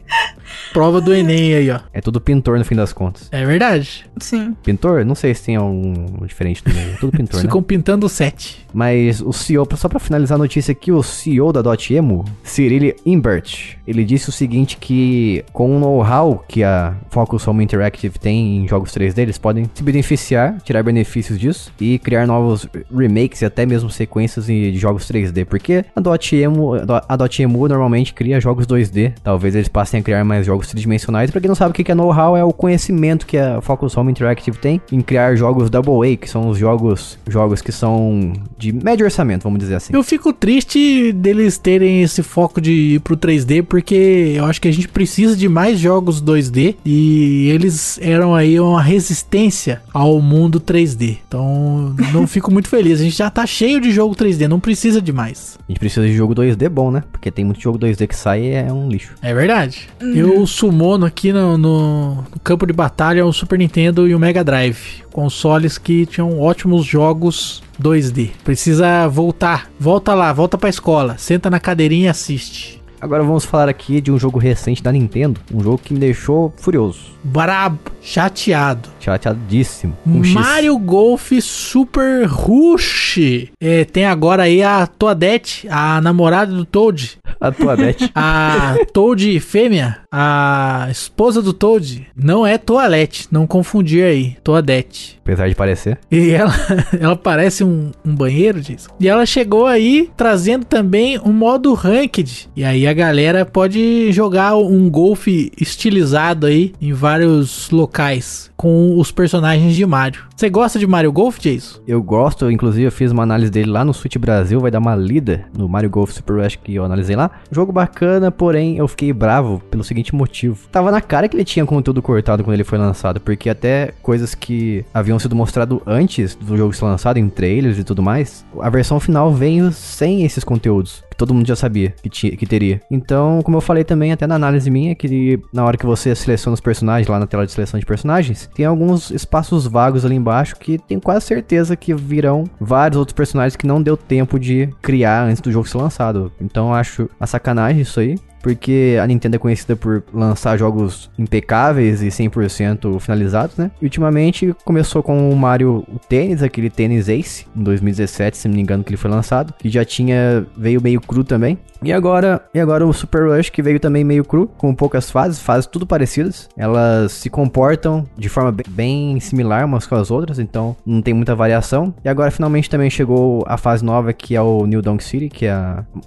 Prova do Enem aí, ó. É tudo pintor no fim das contas. É verdade. sim. Pintor? Não sei se tem algum diferente do meio. É tudo pintor, Eles né? ficam pintando o set. Mas o CEO, só pra finalizar a notícia aqui, o CEO da Dotemu, Cyril Imbert, ele disse o seguinte que com o know-how que a Focus Home Interactive tem em jogos 3D, eles podem se beneficiar, tirar benefícios disso e criar novos remakes e até mesmo sequências de jogos 3D, porque a Dotemu, a Dotemu normalmente cria jogos 2D, talvez eles passem a criar mais jogos tridimensionais. Pra quem não sabe o que é know-how, é o conhecimento que a Focus Home Interactive tem em criar jogos Double A, que são os jogos, jogos que são de médio orçamento, vamos dizer assim. Eu fico triste deles terem esse foco de ir pro 3D, porque eu acho que a gente precisa de mais jogos 2D e eles eram aí uma resistência ao mundo 3D. Então, não fico muito feliz. A gente já tá cheio de jogo 3D, não precisa de mais. A gente precisa de jogo 2D bom, né? Porque tem muito jogo 2D que sai e é um lixo. É verdade. Eu sumono aqui no, no- no campo de batalha o Super Nintendo e o Mega Drive. Consoles que tinham ótimos jogos 2D. Precisa voltar. Volta lá, volta pra escola. Senta na cadeirinha e assiste. Agora vamos falar aqui de um jogo recente da Nintendo, um jogo que me deixou furioso, Brabo, chateado. chateadíssimo. X. Mario Golf Super Rush. É, tem agora aí a Toadette, a namorada do Toad. A tua Beth. A Toad fêmea, a esposa do Toad. Não é Toalete, não confundir aí. Toadette. Apesar de parecer. E ela, ela parece um, um banheiro disso. E ela chegou aí trazendo também um modo ranked. E aí a galera pode jogar um golfe estilizado aí em vários locais com os personagens de Mario. Você gosta de Mario Golf, Jason? Eu gosto, inclusive eu fiz uma análise dele lá no Switch Brasil, vai dar uma lida no Mario Golf Super Rush que eu analisei lá. Jogo bacana, porém eu fiquei bravo pelo seguinte motivo. Tava na cara que ele tinha conteúdo cortado quando ele foi lançado, porque até coisas que haviam sido mostrado antes do jogo ser lançado em trailers e tudo mais, a versão final veio sem esses conteúdos. que Todo mundo já sabia que, tinha, que teria. Então, como eu falei também, até na análise minha, que na hora que você seleciona os personagens lá na tela de seleção de personagens, tem alguns espaços vagos ali embaixo que tenho quase certeza que virão vários outros personagens que não deu tempo de criar antes do jogo ser lançado. Então, eu acho a sacanagem isso aí. Porque a Nintendo é conhecida por lançar jogos impecáveis e 100% finalizados, né? E ultimamente começou com o Mario o Tênis, aquele Tênis Ace, em 2017, se não me engano, que ele foi lançado. Que já tinha, veio meio cru também. E agora, e agora o Super Rush, que veio também meio cru, com poucas fases, fases tudo parecidas. Elas se comportam de forma be- bem similar umas com as outras, então não tem muita variação. E agora finalmente também chegou a fase nova, que é o New Donk City, que é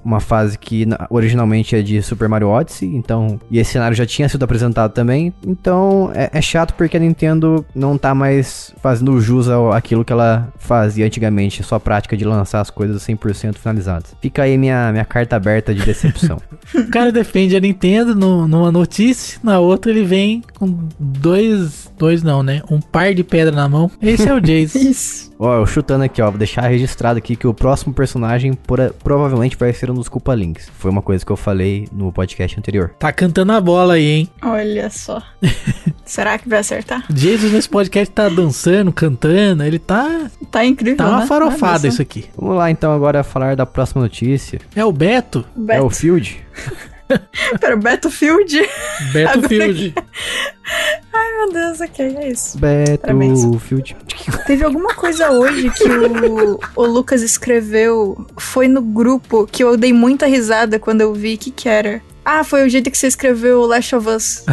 uma fase que na- originalmente é de Super Mario Odyssey, então... E esse cenário já tinha sido apresentado também, então é, é chato porque a Nintendo não tá mais fazendo jus ao, àquilo que ela fazia antigamente, sua prática de lançar as coisas 100% finalizadas. Fica aí minha, minha carta aberta de decepção. O cara defende a Nintendo no- numa notícia, na outra ele vem com dois. Dois não, né? Um par de pedra na mão. Esse é o Jason. Isso. Ó, eu chutando aqui, ó, vou deixar registrado aqui que o próximo personagem pora- provavelmente vai ser um dos Culpa Links. Foi uma coisa que eu falei no podcast anterior. Tá cantando a bola aí, hein? Olha só. Será que vai acertar? Jason nesse podcast tá dançando, cantando, ele tá. Tá incrível, Tá uma né? farofada Olha isso aqui. Vamos lá então agora falar da próxima notícia. É o Beto? É o Beto. Field. Pera, Battlefield? Beto Agora Field. Ai, meu Deus, ok, é isso. Battlefield. Teve alguma coisa hoje que o, o Lucas escreveu, foi no grupo, que eu dei muita risada quando eu vi, que que era? Ah, foi o jeito que você escreveu Last of Us.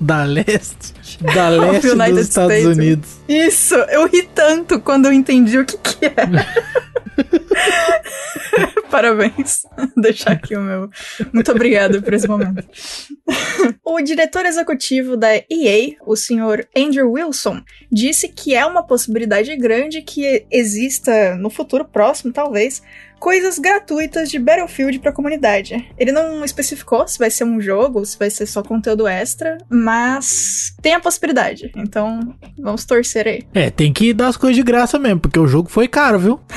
Da leste. Da leste dos United Estados States. Unidos. Isso, eu ri tanto quando eu entendi o que que era. Parabéns. Deixar aqui o meu. Muito obrigada por esse momento. o diretor executivo da EA, o senhor Andrew Wilson, disse que é uma possibilidade grande que exista no futuro próximo, talvez, coisas gratuitas de Battlefield para a comunidade. Ele não especificou se vai ser um jogo se vai ser só conteúdo extra, mas tem a possibilidade. Então, vamos torcer aí. É, tem que dar as coisas de graça mesmo, porque o jogo foi caro, viu?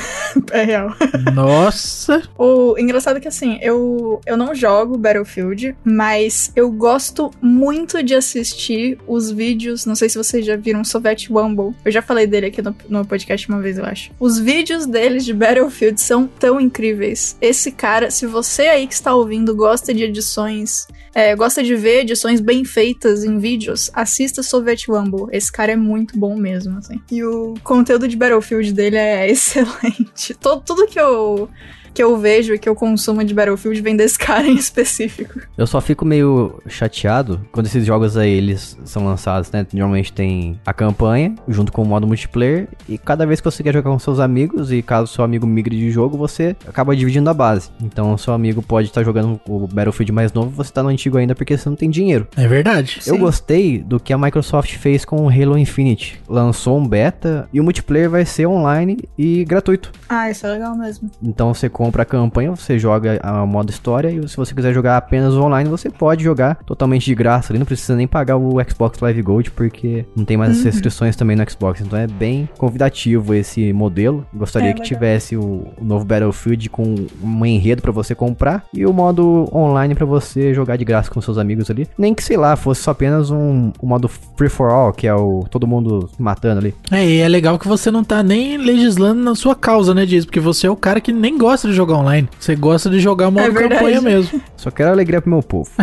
É real. Nossa. O engraçado é que assim, eu, eu não jogo Battlefield, mas eu gosto muito de assistir os vídeos. Não sei se vocês já viram Soviet Wumble. Eu já falei dele aqui no, no podcast uma vez, eu acho. Os vídeos deles de Battlefield são tão incríveis. Esse cara, se você aí que está ouvindo gosta de edições, é, gosta de ver edições bem feitas em vídeos, assista Soviet Wumble. Esse cara é muito bom mesmo, assim. E o conteúdo de Battlefield dele é excelente. Todo, tudo que eu que eu vejo e que eu consumo de Battlefield vem desse cara em específico. Eu só fico meio chateado quando esses jogos aí eles são lançados, né? Normalmente tem a campanha junto com o modo multiplayer e cada vez que você quer jogar com seus amigos e caso seu amigo migre de jogo, você acaba dividindo a base. Então seu amigo pode estar jogando o Battlefield mais novo, você tá no antigo ainda porque você não tem dinheiro. É verdade. Eu Sim. gostei do que a Microsoft fez com o Halo Infinite. Lançou um beta e o multiplayer vai ser online e gratuito. Ah, isso é legal mesmo. Então você compra a campanha, você joga a modo história e se você quiser jogar apenas online, você pode jogar totalmente de graça ali, não precisa nem pagar o Xbox Live Gold porque não tem mais as restrições também no Xbox. Então é bem convidativo esse modelo. Gostaria É, que tivesse o, o novo Battlefield com um enredo pra você comprar e o modo online pra você jogar de graça com seus amigos ali. Nem que sei lá, fosse só apenas um, um modo free for all, que é o todo mundo se matando ali. É, e é legal que você não tá nem legislando na sua causa, né, Diz? Porque você é o cara que nem gosta de jogar online. Você gosta de jogar modo É campanha mesmo. Só quero alegria pro meu povo.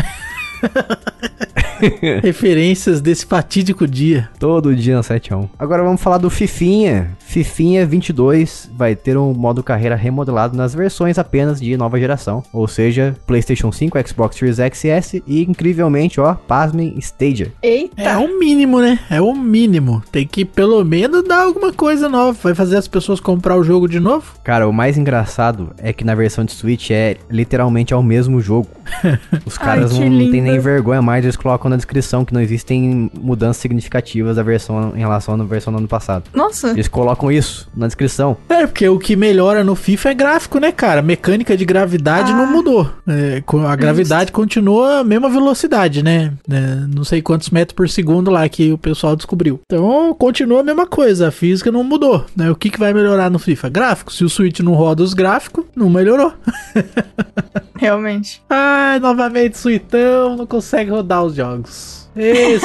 Referências desse fatídico dia. Todo dia no 7 a 1. Agora vamos falar do Fifinha. Fifinha 22 vai ter um modo carreira remodelado nas versões apenas de nova geração, ou seja, PlayStation 5, Xbox Series X e S e incrivelmente, ó, pasmem, Stadia. Eita! É o mínimo, né? É o mínimo. Tem que pelo menos dar alguma coisa nova. Vai fazer as pessoas comprar o jogo de novo? Cara, o mais engraçado é que na versão de Switch é literalmente ao mesmo jogo. Os Ai, caras que não, não tem lindo. nem vergonha mais, eles colocam na descrição que não existem mudanças significativas da versão em relação à versão do ano passado. Nossa! Eles colocam isso na descrição. É, porque o que melhora no FIFA é gráfico, né, cara? Mecânica de gravidade Ah. não mudou. É, a gravidade continua a mesma velocidade, né? É, não sei quantos metros por segundo lá que o pessoal descobriu. Então, continua a mesma coisa. A física não mudou. Né? O que, que vai melhorar no FIFA? Gráfico. Se o Switch não roda os gráficos, não melhorou. Realmente. Ai, novamente, Suitão não consegue rodar os jogos.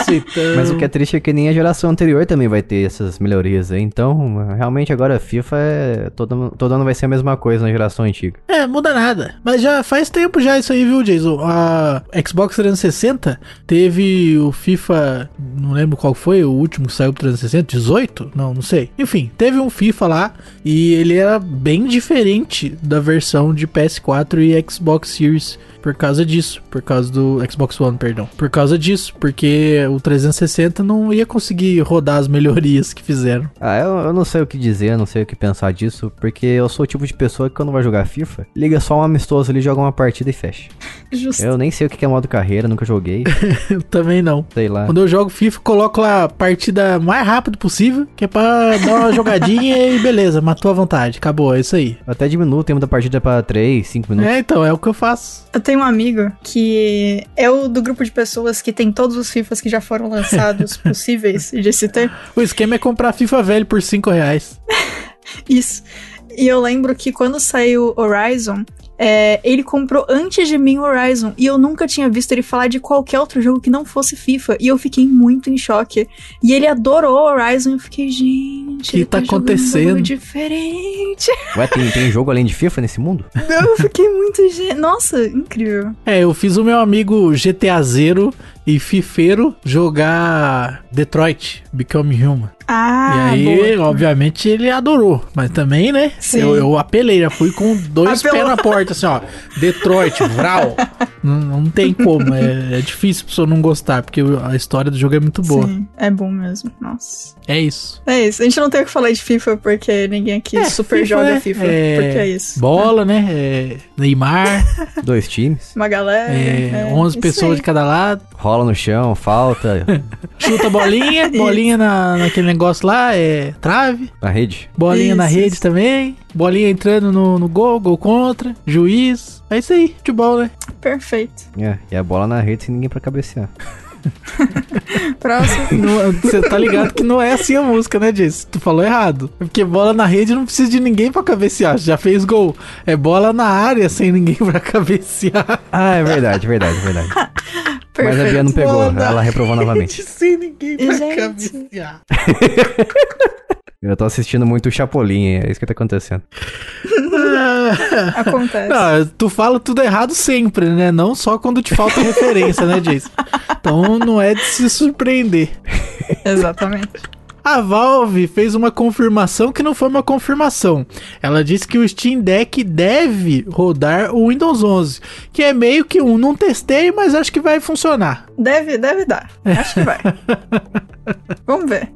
Suitão. Mas o que é triste é que nem a geração anterior também vai ter essas melhorias aí. Então, realmente agora FIFA é. Todo, todo ano vai ser a mesma coisa na geração antiga. É, muda nada. Mas já faz tempo já isso aí, viu, Jason? A Xbox 360 teve o FIFA, não lembro qual foi, o último que saiu pro 360, 18? Não, não sei. Enfim, teve um FIFA lá e ele era bem diferente da versão de PS4 e Xbox Series por causa disso, por causa do Xbox One, perdão. Por causa disso, porque o 360 não ia conseguir rodar as melhorias que fizeram. Ah, eu, eu não sei o que dizer, eu não sei o que pensar disso, porque eu sou o tipo de pessoa que quando vai jogar FIFA, liga só um amistoso ali, joga uma partida e fecha. Justo. Eu nem sei o que é modo carreira, nunca joguei, Eu também não. sei lá. Quando eu jogo FIFA, coloco lá a partida mais rápido possível, que é pra dar uma jogadinha e beleza, matou à vontade. Acabou, é isso aí. Eu até diminuo o tempo da partida pra 3, 5 minutos. É, então, é o que eu faço. Eu tenho um amigo que é o do grupo de pessoas que tem todos os FIFAs que já foram lançados possíveis de se ter. O esquema é comprar FIFA velho por 5 reais. Isso. E eu lembro que quando saiu Horizon, é, ele comprou antes de mim o Horizon. E eu nunca tinha visto ele falar de qualquer outro jogo que não fosse FIFA. E eu fiquei muito em choque. E ele adorou o Horizon. E eu fiquei, gente. Que ele tá um acontecendo? bagulho diferente. Ué, tem, tem jogo além de FIFA nesse mundo? eu fiquei muito. Nossa, incrível. É, eu fiz o meu amigo GTA Zero e fifeiro jogar Detroit, Become Human. Ah, e aí, boa. obviamente, ele adorou. Mas também, né? Sim. Eu, eu apelei, já fui com dois Apelou. pés na porta, assim, ó. Detroit, Vral. não, não tem como. É, é difícil a pessoa não gostar, porque a história do jogo é muito boa. Sim, é bom mesmo. Nossa. É isso. É isso. A gente não tem o que falar de FIFA porque ninguém aqui É, super FIFA joga é- FIFA. é Porque é isso. Bola, né? É Neymar, Dois times. Uma galera. é, é, 11 isso pessoas aí. de cada lado. Rola no chão, falta. Chuta bolinha, bolinha na, naquele negócio lá, é trave. na rede. Bolinha na Isso, rede isso. também. Bolinha entrando no, no gol, gol contra. Juiz. É isso aí, futebol, né? Perfeito. É, e a bola na rede sem ninguém pra cabecear. Próximo. Não- Você tá ligado que não é assim a música, né, Jason? Tu falou errado. É Porque bola na rede não precisa de ninguém pra cabecear. Já fez gol. É bola na área sem ninguém pra cabecear. Ah, é verdade, verdade, verdade. Mas a Perfeito. Bia não pegou, Bola ela reprovou novamente. sem ninguém pra Gente. cabecear. Eu tô assistindo muito o Chapolin, é isso que tá acontecendo. Acontece. Não, tu fala tudo errado sempre, né? Não só quando te falta referência, né, Jason? Então não é de se surpreender. Exatamente. A Valve fez uma confirmação que não foi uma confirmação. Ela disse que o Steam Deck deve rodar o Windows 11, que é meio que um não testei, mas acho que vai funcionar. Deve, deve dar. Acho que vai. Vamos ver.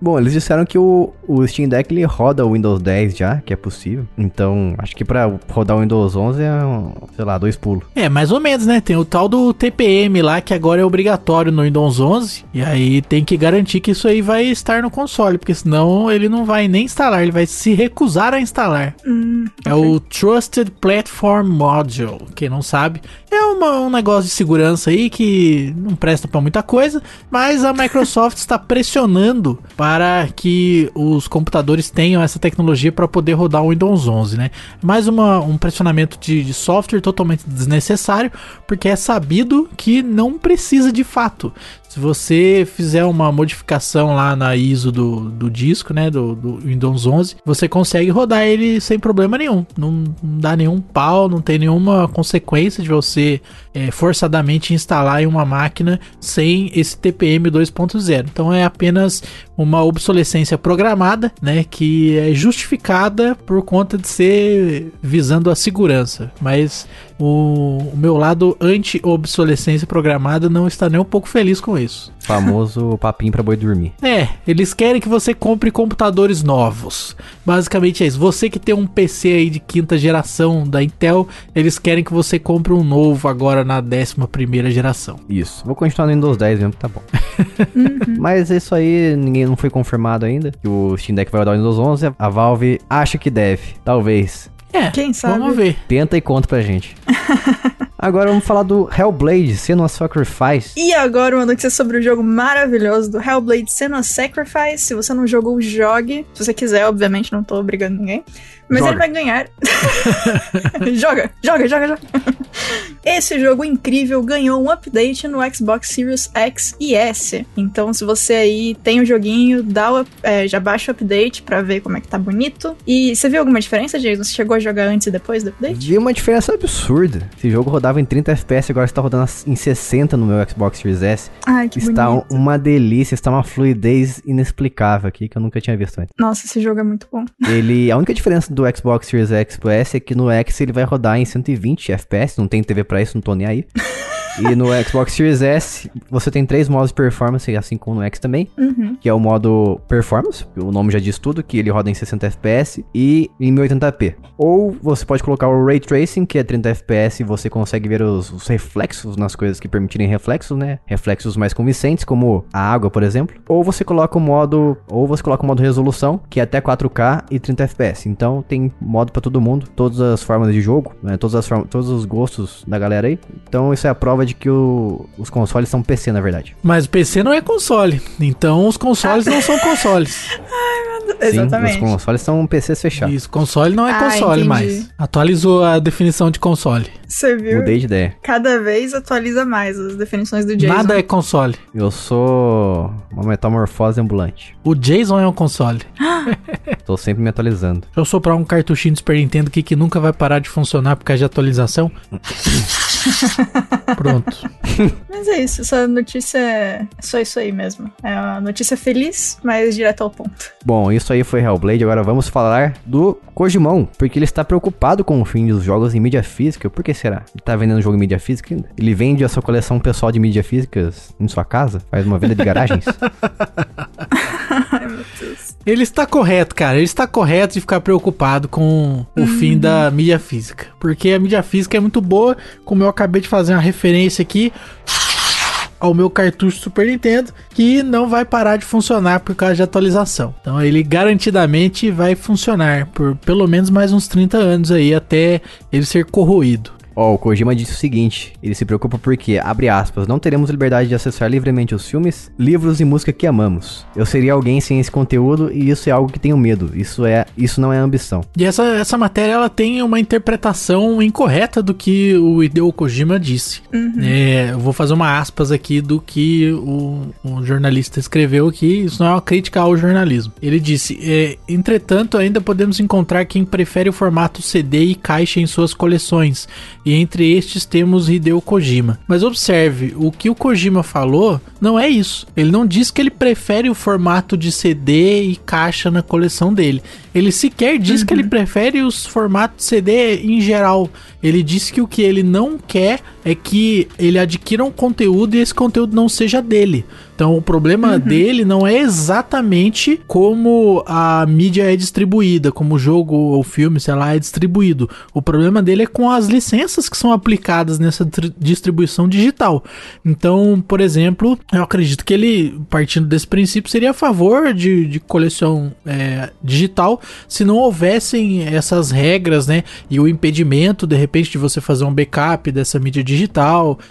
Bom, eles disseram que o, o Steam Deck ele roda o Windows 10 já, que é possível. Então, acho que pra rodar o Windows 11 é, um, sei lá, dois pulos. É, mais ou menos, né? Tem o tal do TPM lá, que agora é obrigatório no Windows 11, e aí tem que garantir que isso aí vai estar no console, porque senão ele não vai nem instalar, ele vai se recusar a instalar. Hum, É o Trusted Platform Module. Quem não sabe, é uma- um negócio de segurança aí que não presta pra muita coisa, mas a Microsoft está pressionando para que os computadores tenham essa tecnologia para poder rodar o Windows 11, né? Mais uma- um pressionamento de, de software totalmente desnecessário, porque é sabido que não precisa de fato. Se você fizer uma modificação lá na ISO do, do disco, né, do, do Windows 11, você consegue rodar ele sem problema nenhum. Não, não dá nenhum pau, não tem nenhuma consequência de você é, forçadamente instalar em uma máquina sem esse TPM 2.0. Então é apenas uma obsolescência programada, né, que é justificada por conta de ser visando a segurança. Mas o, o meu lado anti-obsolescência programada não está nem um pouco feliz com isso. Famoso papinho pra boi dormir. É, eles querem que você compre computadores novos. Basicamente é isso. Você que tem um PC aí de quinta geração da Intel, eles querem que você compre um novo agora na décima primeira geração. Isso. Vou continuar no Windows 10 mesmo, tá bom. Mas isso aí, ninguém não foi confirmado ainda. Que o Steam Deck vai rodar o Windows 11. A Valve acha que deve. Talvez. É, Quem sabe? vamos ver. Tenta e conta pra gente. Agora vamos falar do Hellblade, Senua Sacrifice. E agora uma notícia sobre o jogo maravilhoso do Hellblade Senua Sacrifice. Se você não jogou, jogue. Se você quiser, obviamente, não tô obrigando ninguém. Mas Joga. ele vai ganhar. joga, joga, joga, joga. Esse jogo incrível ganhou um update no Xbox Series X e S. Então, se você aí tem o joguinho, dá o, é, já baixa o update pra ver como é que tá bonito. E você viu alguma diferença, Jason? Você chegou a jogar antes e depois do update? Vi uma diferença absurda. Esse jogo rodava em 30 FPS, agora está rodando em 60 no meu Xbox Series S. Ai, que está um- bonito. uma delícia, está uma fluidez inexplicável aqui que eu nunca tinha visto antes. Nossa, esse jogo é muito bom. Ele, a única diferença do Xbox Series X pro S é que no X ele vai rodar em 120 FPS, não tem TV pra isso, não tô nem aí. E no Xbox Series S você tem três modos de performance, assim como no X também, Uhum. que é o modo performance, que o nome já diz tudo, que ele roda em 60 FPS e em 1080p. Ou você pode colocar o Ray Tracing, que é 30 FPS e você consegue ver os, os reflexos nas coisas que permitirem reflexos, né? Reflexos mais convincentes, como a água, por exemplo. Ou você coloca o modo, ou você coloca o modo resolução, que é até 4K e 30 FPS. Então tem modo pra todo mundo, todas as formas de jogo, né? Todas as formas, todos os gostos da galera aí. Então isso é a prova de que o- os consoles são PC, na verdade. Mas o PC não é console. Então os consoles não são consoles. Sim, Exatamente. os consoles são PCs fechados. Isso, console não é Ah, console entendi. mais. Atualizou a definição de console. Você viu? Mudei de ideia. Cada vez atualiza mais as definições do Jason. Nada é console. Eu sou uma metamorfose ambulante. O Jason é um console. Tô sempre me atualizando. Deixa eu soprar um cartuchinho do Super Nintendo aqui que nunca vai parar de funcionar por causa de atualização. Pronto. Mas é isso, essa notícia é só isso aí mesmo. É uma notícia feliz, mas direto ao ponto. Bom, isso aí foi Hellblade. Agora vamos falar do Kojimão, porque ele está preocupado com o fim dos jogos em mídia física. Por que será? Ele tá vendendo jogo em mídia física ainda? Ele vende a sua coleção pessoal de mídia físicas em sua casa? Faz uma venda de garagens? Ai, meu Deus. Ele está correto, cara. Ele está correto de ficar preocupado com o fim da mídia física. Porque a mídia física é muito boa, como eu acabei de fazer uma referência aqui ao meu cartucho Super Nintendo, que não vai parar de funcionar por causa de atualização. Então ele garantidamente vai funcionar por pelo menos mais uns 30 anos aí até ele ser corroído. Ó, o Kojima disse o seguinte: ele se preocupa porque, abre aspas, não teremos liberdade de acessar livremente os filmes, livros e música que amamos. Eu seria alguém sem esse conteúdo e isso é algo que tenho medo. Isso é, isso não é ambição. E essa, essa matéria ela tem uma interpretação incorreta do que o Hideo Kojima disse. É, eu vou fazer uma aspas aqui do que o, o jornalista escreveu aqui. Isso não é uma crítica ao jornalismo. Ele disse: é, entretanto, ainda podemos encontrar quem prefere o formato CD e caixa em suas coleções. E entre estes temos Hideo Kojima. Mas observe, o que o Kojima falou não é isso. Ele não diz que ele prefere o formato de CD e caixa na coleção dele. Ele sequer diz que ele prefere os formatos CD em geral. Ele disse que o que ele não quer é que ele adquira um conteúdo e esse conteúdo não seja dele. Então o problema dele não é exatamente como a mídia é distribuída, como o jogo ou filme, sei lá, é distribuído. O problema dele é com as licenças que são aplicadas nessa tri- distribuição digital. Então, por exemplo, eu acredito que ele, partindo desse princípio, seria a favor de, de coleção é, digital se não houvessem essas regras, né? E o impedimento, de repente, de você fazer um backup dessa mídia digital.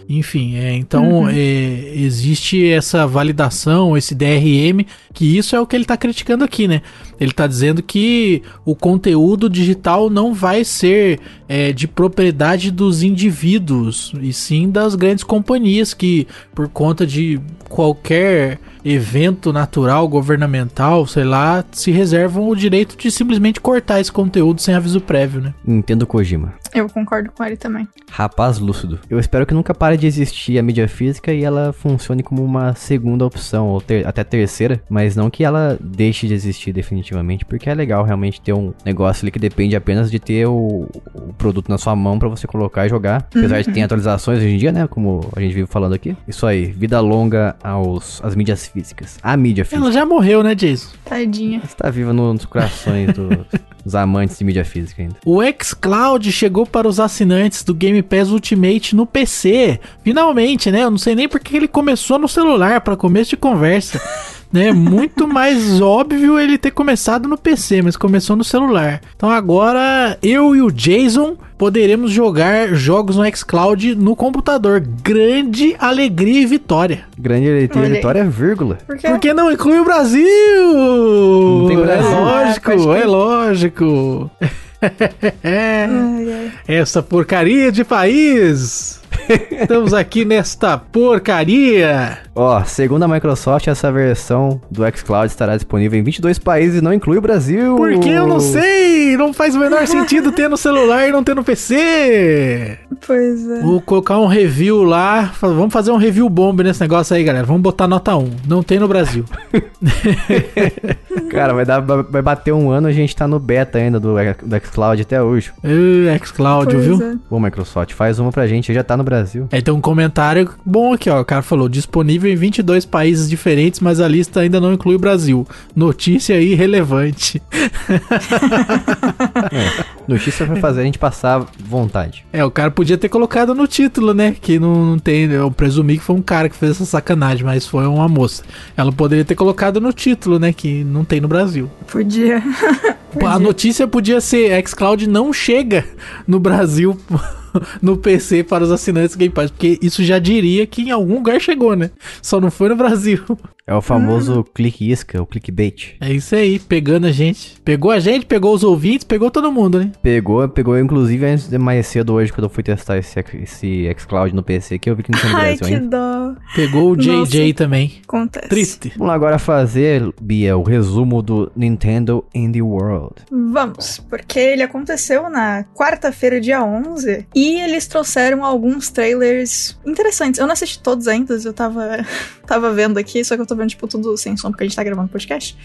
Enfim, é, então é, existe essa validação, esse DRM, que isso é o que ele está criticando aqui, né? Ele está dizendo que o conteúdo digital não vai ser é, de propriedade dos indivíduos, e sim das grandes companhias que, por conta de qualquer evento natural, governamental, sei lá, se reservam o direito de simplesmente cortar esse conteúdo sem aviso prévio, né? Entendo Kojima. Eu concordo com ele também. Rapaz lúcido. Eu espero que nunca pare de existir a mídia física e ela funcione como uma segunda opção, ou ter- até terceira, mas não que ela deixe de existir definitivamente, porque é legal realmente ter um negócio ali que depende apenas de ter o, o produto na sua mão pra você colocar e jogar. Apesar de ter atualizações hoje em dia, né, como a gente vive falando aqui. Isso aí, vida longa aos às mídias físicas. A mídia física Ela já morreu, né, Jason? Tadinha. está viva no- nos corações do- dos amantes de mídia física ainda. O xCloud chegou para os assinantes do Game Pass Ultimate no PC. Finalmente, né? Eu não sei nem porque ele começou no celular para começo de conversa. né? Muito mais óbvio ele ter começado no PC, mas começou no celular. Então agora eu e o Jason poderemos jogar jogos no xCloud no computador. Grande alegria e vitória. Grande Olha aí. vitória, vírgula. Por quê? Porque não inclui o Brasil! Não tem Brasil. É lógico, crer. é lógico. Ai, ai. Essa porcaria de país! Estamos aqui nesta porcaria! Ó, segundo a Microsoft, essa versão do xCloud estará disponível em 22 países e não inclui o Brasil. Porque eu não sei! Não faz o menor sentido ter no celular e não ter no PC! Pois é. Vou colocar um review lá. Vamos fazer um review bomb nesse negócio aí, galera. Vamos botar nota 1. Não tem no Brasil. Cara, vai, dar, vai bater um ano, a gente tá no beta ainda do, do xCloud até hoje. Ê, xCloud, Pois viu? é. Pô, Microsoft, faz uma pra gente, já tá no Brasil. É, tem um comentário bom aqui, ó. O cara falou: disponível em 22 países diferentes, mas a lista ainda não inclui o Brasil. Notícia irrelevante. Notícia vai fazer a gente passar vontade. É, o cara podia ter colocado no título, né? Que não, não tem. Eu presumi que foi um cara que fez essa sacanagem, mas foi uma moça. Ela poderia ter colocado no título, né? Que não tem no Brasil. Podia. A notícia podia ser: xCloud não chega no Brasil no PC para os assinantes Game Pass, porque isso já diria que em algum lugar chegou, né? Só não foi no Brasil. É o famoso clique isca, o clickbait. É isso aí, pegando a gente. Pegou a gente, pegou os ouvintes, pegou todo mundo, né? Pegou, pegou inclusive antes de mais cedo hoje, quando eu fui testar esse, esse xCloud no PC, que eu vi que não tinha no Ai, Brasil que ainda. dó. Pegou o JJ Nossa. também. Acontece. Triste. Vamos lá agora fazer, Bia, o resumo do Nintendo Indie World. Vamos, porque ele aconteceu na quarta-feira, dia 11, e eles trouxeram alguns trailers interessantes. Eu não assisti todos ainda, eu tava, tava vendo aqui, só que eu tô vendo, tipo, tudo sem som, porque a gente tá gravando podcast.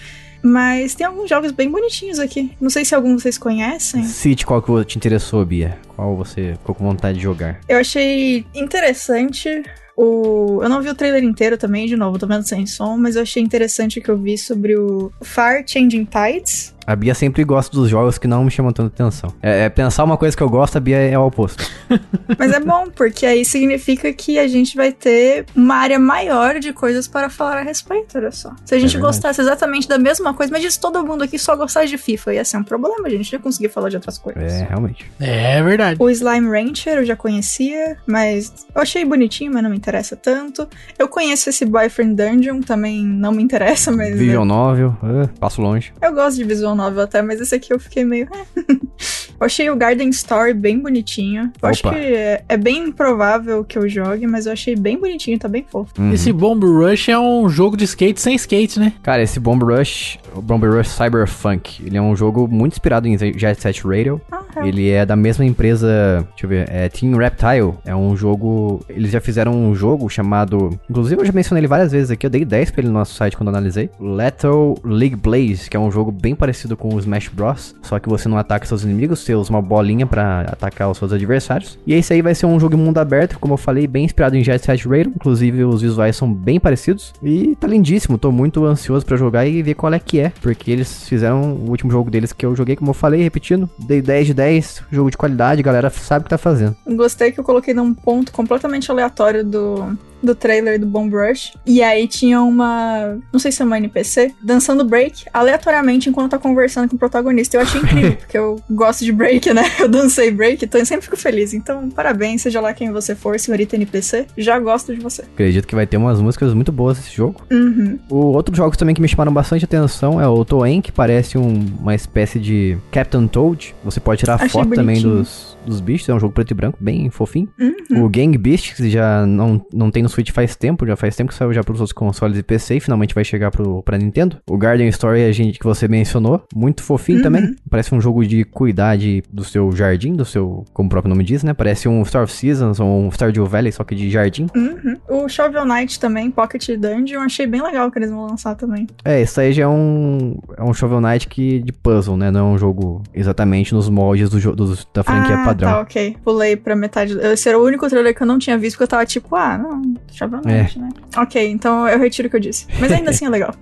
Mas tem alguns jogos bem bonitinhos aqui. Não sei se algum vocês conhecem. Cite qual que te interessou, Bia. Qual você ficou com vontade de jogar. Eu achei interessante o. Eu não vi o trailer inteiro também, de novo, tô vendo sem som, mas eu achei interessante o que eu vi sobre o Far Changing Tides. A Bia sempre gosta dos jogos que não me chamam tanta atenção. É, é pensar uma coisa que eu gosto, a Bia é o oposto. Mas é bom, porque aí significa que a gente vai ter uma área maior de coisas para falar a respeito, olha só. Se a gente verdade. gostasse exatamente da mesma coisa, mas se todo mundo aqui só gostasse de FIFA, ia ser um problema, a gente ia conseguir falar de outras coisas. É, realmente. É verdade. O Slime Rancher eu já conhecia, mas eu achei bonitinho, mas não me interessa tanto. Eu conheço esse Boyfriend Dungeon, também não me interessa, mas. Visual Novel, ah, passo longe. Eu gosto de visual novel até, mas esse aqui eu fiquei meio. "Eh". eu achei o Garden Story bem bonitinho. Eu acho Opa. que é, é bem improvável que eu jogue, mas eu achei bem bonitinho, tá bem fofo. Uhum. Esse Bomb Rush é um jogo de skate sem skate, né? Cara, esse Bomb Rush, o Bomb Rush Cyberpunk, ele é um jogo muito inspirado em Jet Set Radio. Ah, é. Ele é da mesma empresa, deixa eu ver, é Team Reptile. É um jogo, eles já fizeram um jogo chamado, inclusive eu já mencionei ele várias vezes aqui, eu dei 10 pra ele no nosso site quando eu analisei. Lethal League Blaze, que é um jogo bem parecido com o Smash Bros, só que você não ataca seus inimigos, você usa uma bolinha pra atacar os seus adversários. E esse aí vai ser um jogo mundo aberto, como eu falei, bem inspirado em Jet Set Radio, inclusive os visuais são bem parecidos e tá lindíssimo. Tô muito ansioso pra jogar e ver qual é que é, porque eles fizeram o último jogo deles que eu joguei, como eu falei, repetindo, dei 10 de 10, jogo de qualidade, galera sabe o que tá fazendo. Gostei que eu coloquei num ponto completamente aleatório do, do trailer do Bomb Rush. E aí tinha uma. Não sei se é uma NPC, dançando break aleatoriamente enquanto tá conversando com o protagonista. Eu achei incrível, porque eu gosto de break, né? Eu dancei break, então eu sempre fico feliz. Então, parabéns, seja lá quem você for, senhorita NPC. Já gosto de você. Acredito que vai ter umas músicas muito boas esse jogo. Uhum. O outros jogos também que me chamaram bastante atenção é o Toen, que parece um- uma espécie de Captain Toad. Você pode tirar Achei foto também bonitinho. dos, dos bichos, é um jogo preto e branco, bem fofinho. Uhum. O Gang Beasts, que já não, não tem no Switch faz tempo, já faz tempo que saiu já pros outros consoles e PC e finalmente vai chegar pro, pra Nintendo. O Garden Story, a gente que você mencionou, muito fofinho Uhum. também. Parece um jogo de cuidar de- do seu jardim, do seu, como o próprio nome diz, né? Parece um Star of Seasons ou um Stardew Valley, só que de jardim. Uhum. O Shovel Knight também, Pocket Dungeon, achei bem legal que eles vão lançar também. É, isso aí já é um, é um Shovel Knight que, de puzzle, né? Não é um jogo exatamente nos moldes do, do- da franquia ah, padrão. tá, ok. Pulei pra metade. Esse era o único trailer que eu não tinha visto, porque eu tava tipo, ah, não, Shovel Knight, né? Ok, então eu retiro o que eu disse. Mas ainda assim é legal.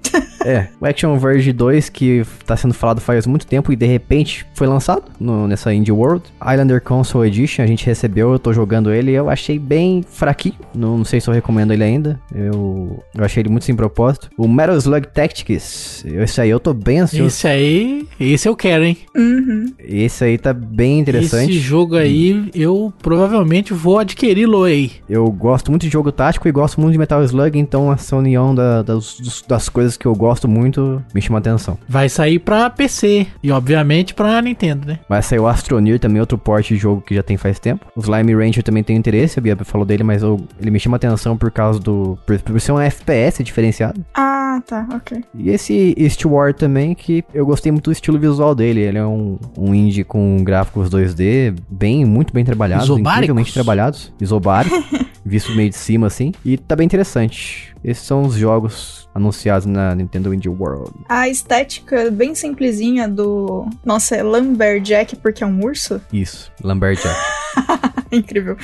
É, o Action Verge 2, que tá sendo falado faz muito tempo e de repente foi lançado no- nessa Indie World. Islander Console Edition, a gente recebeu, eu tô jogando ele e eu achei bem fraquinho. Não, não sei se eu recomendo ele ainda. Eu, eu achei ele muito sem propósito. O Metal Slug Tactics, esse aí eu tô bem ansioso. Esse aí, esse eu quero, hein? Uhum. Esse aí tá bem interessante. Esse jogo aí, eu provavelmente vou adquiri-lo aí. Eu gosto muito de jogo tático e gosto muito de Metal Slug, então essa união da- das, das coisas que eu gosto muito me chama atenção. Vai sair pra PC e, obviamente, pra Nintendo, né? Vai sair o Astroneer também, outro porte de jogo que já tem faz tempo. O Slime Rancher também tem interesse, a Bia falou dele, mas eu- ele me chama atenção por causa do. Por, por ser um FPS diferenciado. Ah, tá, ok. E esse East War também, que eu gostei muito do estilo visual dele. Ele é um, um indie com gráficos 2D, bem, muito bem trabalhados, Isobáricos? incrivelmente trabalhados. Isobárico, visto meio de cima assim. E tá bem interessante. Esses são os jogos anunciados na Nintendo Indie World. A estética bem simplesinha do. Nossa, é Lumberjack porque é um urso? Isso, Lumberjack. Incrível.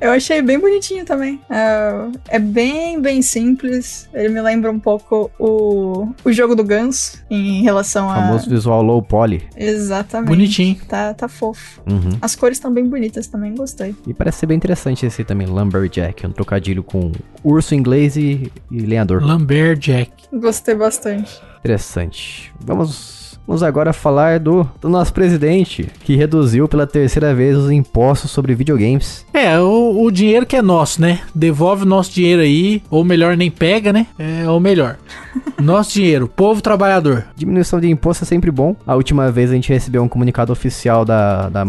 Eu achei bem bonitinho também. É, é bem, bem simples. Ele me lembra um pouco o, o jogo do Ganso em relação O a. famoso visual low poly. Exatamente. Bonitinho. Tá, tá fofo. Uhum. As cores estão bem bonitas também, gostei. E parece ser bem interessante esse também, Lumberjack, um trocadilho com urso inglês e, e lenhador. Lumberjack. Gostei bastante. Interessante. Vamos Vamos agora falar do, do nosso presidente, que reduziu pela terceira vez os impostos sobre videogames. É, o, o dinheiro que é nosso, né? Devolve o nosso dinheiro aí, ou melhor, nem pega, né? É, ou melhor. Nosso dinheiro, povo trabalhador. Diminuição de imposto é sempre bom. A última vez a gente recebeu um comunicado oficial da, da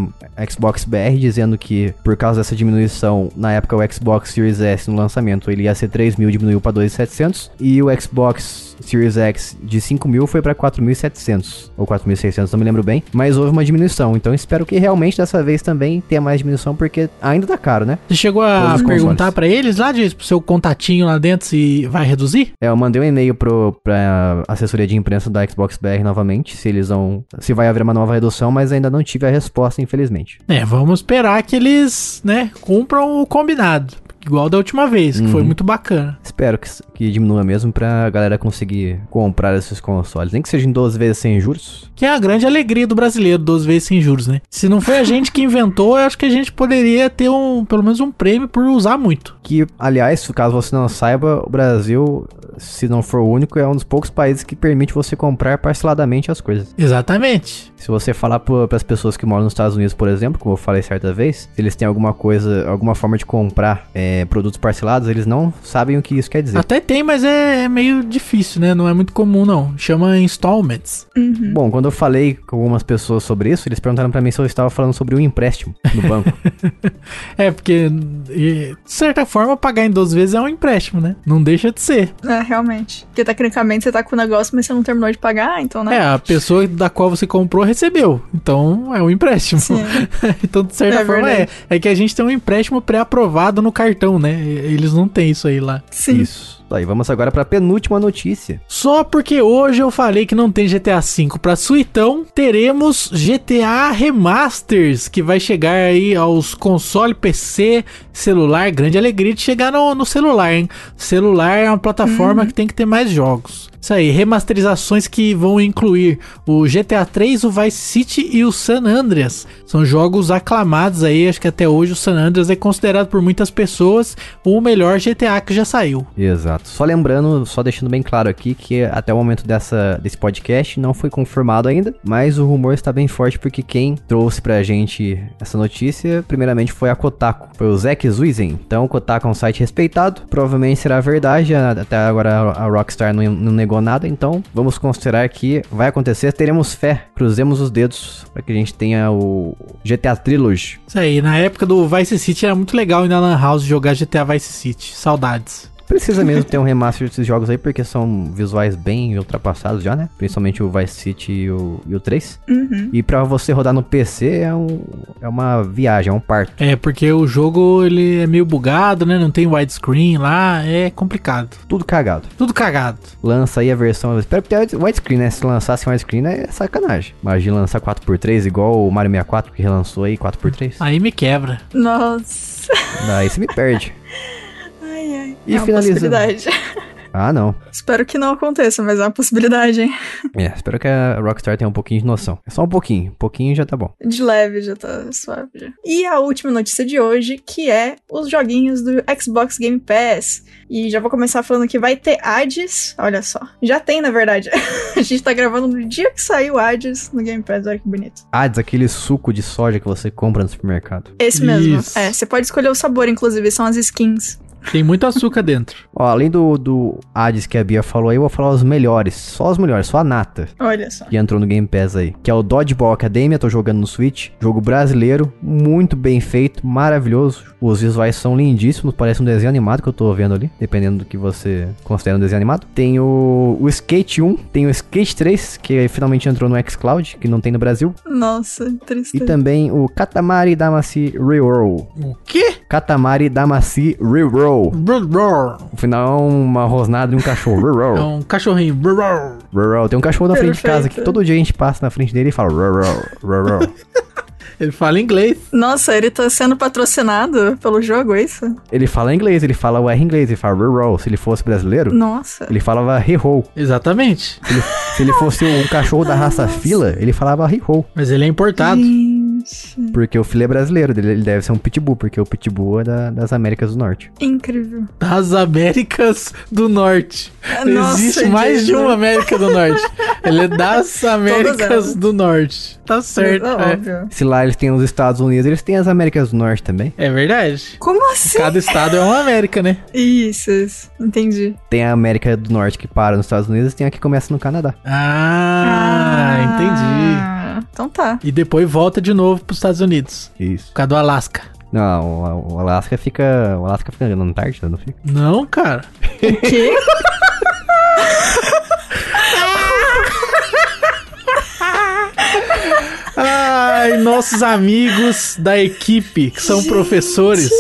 Xbox BR dizendo que por causa dessa diminuição, na época o Xbox Series S no lançamento ele ia ser 3 mil, diminuiu para 2.700 e o Xbox Series X de 5 mil foi para 4.700 ou 4.600, não me lembro bem, mas houve uma diminuição. Então espero que realmente dessa vez também tenha mais diminuição porque ainda tá caro, né? Você chegou a perguntar para eles lá, de pro seu contatinho lá dentro se vai reduzir? É, eu mandei um e-mail pro pra assessoria de imprensa da Xbox BR novamente, se eles vão, se vai haver uma nova redução, mas ainda não tive a resposta, infelizmente. É, vamos esperar que eles, né, cumpram o combinado. Igual da última vez, que uhum. foi muito bacana. Espero que, que diminua mesmo pra galera conseguir comprar esses consoles. Nem que seja em 12 vezes sem juros. Que é a grande alegria do brasileiro, 12 vezes sem juros, né? Se não foi a gente que inventou, eu acho que a gente poderia ter um, pelo menos um prêmio por usar muito. Que, aliás, caso você não saiba, o Brasil, se não for o único, é um dos poucos países que permite você comprar parceladamente as coisas. Exatamente. Se você falar para as pessoas que moram nos Estados Unidos, por exemplo, como eu falei certa vez, se eles têm alguma coisa, alguma forma de comprar é, produtos parcelados, eles não sabem o que isso quer dizer. Até tem, mas é, é meio difícil, né? Não é muito comum, não. Chama installments. Uhum. Bom, quando eu falei com algumas pessoas sobre isso, eles perguntaram para mim se eu estava falando sobre o empréstimo no banco. é, porque, de certa forma, pagar em 12 vezes é um empréstimo, né? Não deixa de ser. É, realmente. Porque tecnicamente você tá com o negócio, mas você não terminou de pagar, então, né? É, a pessoa da qual você comprou recebeu. Então é um empréstimo. então, de certa é forma, é. É que a gente tem um empréstimo pré-aprovado no cartão, né? Eles não têm isso aí lá. Sim. Isso. Aí vamos agora para a penúltima notícia. Só porque hoje eu falei que não tem GTA V para Suitão, teremos GTA Remasters que vai chegar aí aos console, PC, celular. Grande alegria de chegar no, no celular, hein? Celular é uma plataforma uhum. que tem que ter mais jogos. Isso aí, remasterizações que vão incluir o GTA 3, o Vice City e o San Andreas. São jogos aclamados aí, acho que até hoje o San Andreas é considerado por muitas pessoas o melhor GTA que já saiu. Exato. Só lembrando, só deixando bem claro aqui que até o momento dessa, desse podcast não foi confirmado ainda, mas o rumor está bem forte porque quem trouxe pra gente essa notícia, primeiramente foi a Kotaku, foi o Zack Zuizen. Então, Kotaku é um site respeitado, provavelmente será verdade, até agora a Rockstar não, não negou nada, então vamos considerar que vai acontecer, teremos fé, cruzemos os dedos para que a gente tenha o GTA Trilogy. Isso aí, na época do Vice City era muito legal ir na Lan House jogar GTA Vice City, saudades. Precisa mesmo ter um remaster desses jogos aí, porque são visuais bem ultrapassados já, né? Principalmente o Vice City e o, e o 3. Uhum. E pra você rodar no PC é, um, é uma viagem, é um parto. É, porque o jogo ele é meio bugado, né? Não tem widescreen lá, é complicado. Tudo cagado. Tudo cagado. Lança aí a versão. Espero que tenha widescreen, né? Se lançasse widescreen é sacanagem. Imagina lançar 4x3 igual o Mario 64 que relançou aí 4x3. Aí me quebra. Nossa. Daí você me perde. Ai, ai. E é finalizando. Ah, não. Espero que não aconteça, mas é uma possibilidade, hein? É, espero que a Rockstar tenha um pouquinho de noção. É só um pouquinho. Um pouquinho já tá bom. De leve já tá suave. Já. E a última notícia de hoje, que é os joguinhos do Xbox Game Pass. E já vou começar falando que vai ter Hades. Olha só. Já tem, na verdade. a gente tá gravando no dia que saiu Hades no Game Pass. Olha que bonito. Hades, aquele suco de soja que você compra no supermercado. Esse mesmo. Isso. É, você pode escolher o sabor, inclusive, são as skins. Tem muito açúcar dentro. Ó, além do, do Hades que a Bia falou aí, eu vou falar os melhores. Só os melhores, só a nata. Olha só. Que entrou no Game Pass aí. Que é o Dodgeball Academia, tô jogando no Switch. Jogo brasileiro, muito bem feito, maravilhoso. Os visuais são lindíssimos, parece um desenho animado que eu tô vendo ali, dependendo do que você considera um desenho animado. Tem o, o Skate 1, tem o Skate 3, que finalmente entrou no xCloud, que não tem no Brasil. Nossa, triste. E também o Katamari Damacy Reroll. O quê? Katamari Damacy Reroll. No final é uma rosnada de um cachorro. é um cachorrinho. Tem um cachorro na frente de casa que todo dia a gente passa na frente dele e fala. Ele fala inglês. Nossa, ele tá sendo patrocinado pelo jogo, é isso? Ele fala inglês, ele fala o R inglês, ele fala rural. Se ele fosse brasileiro, Nossa. ele falava he-ho. Exatamente. Se ele, se ele fosse um cachorro da raça fila, ele falava he-ho. Mas ele é importado. Gente. Gente, Porque o filho é brasileiro, ele ele deve ser um pitbull, porque o pitbull é da- das Américas do Norte. incrível. Das Américas do Norte. Nossa, Existe mais de uma América do Norte. Ele é das Américas do Norte. Tá certo. É É, óbvio. Se lá eles têm os Estados Unidos, eles têm as Américas do Norte também. É verdade. Como assim? Cada estado é uma América, né? Isso, isso. Entendi. Tem a América do Norte que para nos Estados Unidos e tem a que começa no Canadá. Ah, entendi. Ah, Então tá. E depois volta de novo pros Estados Unidos. Isso. Por causa do Alasca. Não, o, o Alasca fica. O Alasca fica na Antártida, não fica? Não, cara. O quê? Ai, nossos amigos da equipe, que são professores,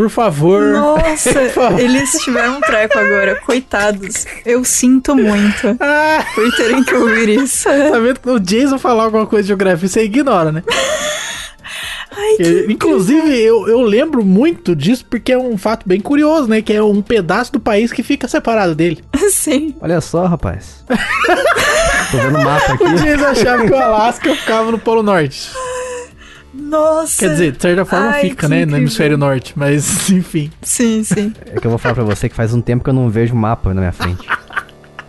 por favor. Nossa, eles tiveram um treco agora. Coitados. Eu sinto muito Ah, por terem que ouvir isso. tá vendo que o Jason falar alguma coisa de geografia, você ignora, né? Ai, que... Inclusive, eu, eu lembro muito disso porque é um fato bem curioso, né? Que é um pedaço do país que fica separado dele. Sim. Olha só, rapaz. Tô vendo o mapa aqui. O Jason achava que o Alasca ficava no Polo Norte. Nossa. Quer dizer, de certa forma Ai, fica, né? No incrível. hemisfério norte, mas enfim. Sim, sim. É que eu vou falar pra você que faz um tempo que eu não vejo mapa na minha frente.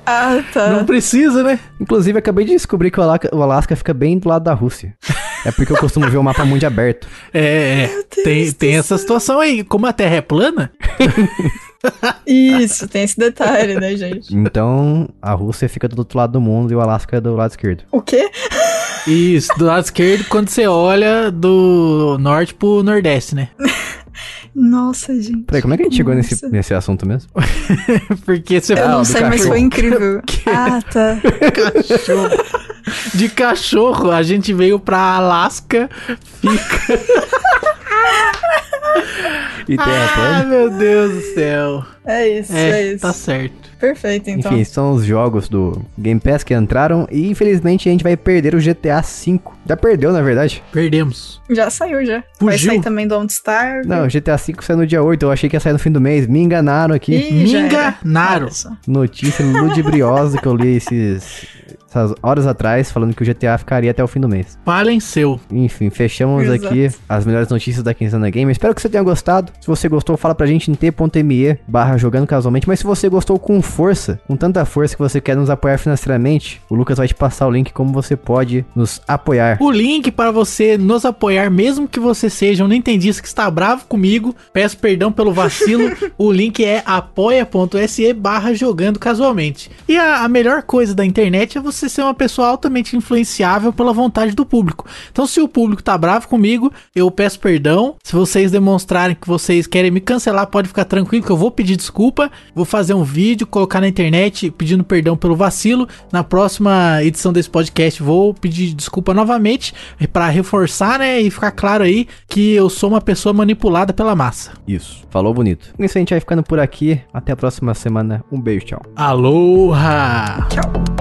Ah, tá. Não precisa, né? Inclusive, acabei de descobrir que o Alasca, o Alasca fica bem do lado da Rússia. É porque eu costumo ver o mapa muito aberto. É, é. Tem, tem essa situação aí. Como a Terra é plana, Isso, tem esse detalhe, né, gente? Então, a Rússia fica do outro lado do mundo e o Alasca é do lado esquerdo. O quê? Isso, do lado esquerdo, quando você olha do norte pro nordeste, né? Nossa, gente. Peraí, como é que a gente chegou nesse, nesse assunto mesmo? Porque você Eu não sei, mas cachorro. foi incrível. Ah, tá. cachorro. De cachorro, a gente veio pra Alasca. Fica. E tem a Ah, meu Deus do céu. É isso, é, É, isso. tá certo. Perfeito, então. Enfim, são os jogos do Game Pass que entraram e infelizmente a gente vai perder o GTA V. Já perdeu, na verdade. Perdemos. Já saiu, já. Vai Fugiu. sair também Don't Starve. Não, o GTA V sai no dia 8, eu achei que ia sair no fim do mês. Me enganaram aqui. Ih, Me enganaram. Notícia ludibriosa que eu li esses, essas horas atrás, falando que o GTA ficaria até o fim do mês. Falem seu. Enfim, fechamos Exato. aqui as melhores notícias da Quinzana Game. Espero que você tenha gostado. Se você gostou, fala pra gente em t.me barra jogando casualmente. Mas se você gostou com força, com tanta força que você quer nos apoiar financeiramente, o Lucas vai te passar o link como você pode nos apoiar. O link para você nos apoiar, mesmo que você seja um nintendista que está bravo comigo, peço perdão pelo vacilo. o link é apoia.se barra jogando casualmente. E a, a melhor coisa da internet é você ser uma pessoa altamente influenciável pela vontade do público. Então, se o público tá bravo comigo, eu peço perdão. Se vocês demonstrarem que vocês querem me cancelar, pode ficar tranquilo que eu vou pedir desculpa. Vou fazer um vídeo, colocar na internet pedindo perdão pelo vacilo. Na próxima edição desse podcast, vou pedir desculpa novamente para reforçar, né, e ficar claro aí que eu sou uma pessoa manipulada pela massa. Isso. Falou bonito. Com isso a gente vai ficando por aqui. Até a próxima semana. Um beijo, tchau. Aloha! Tchau.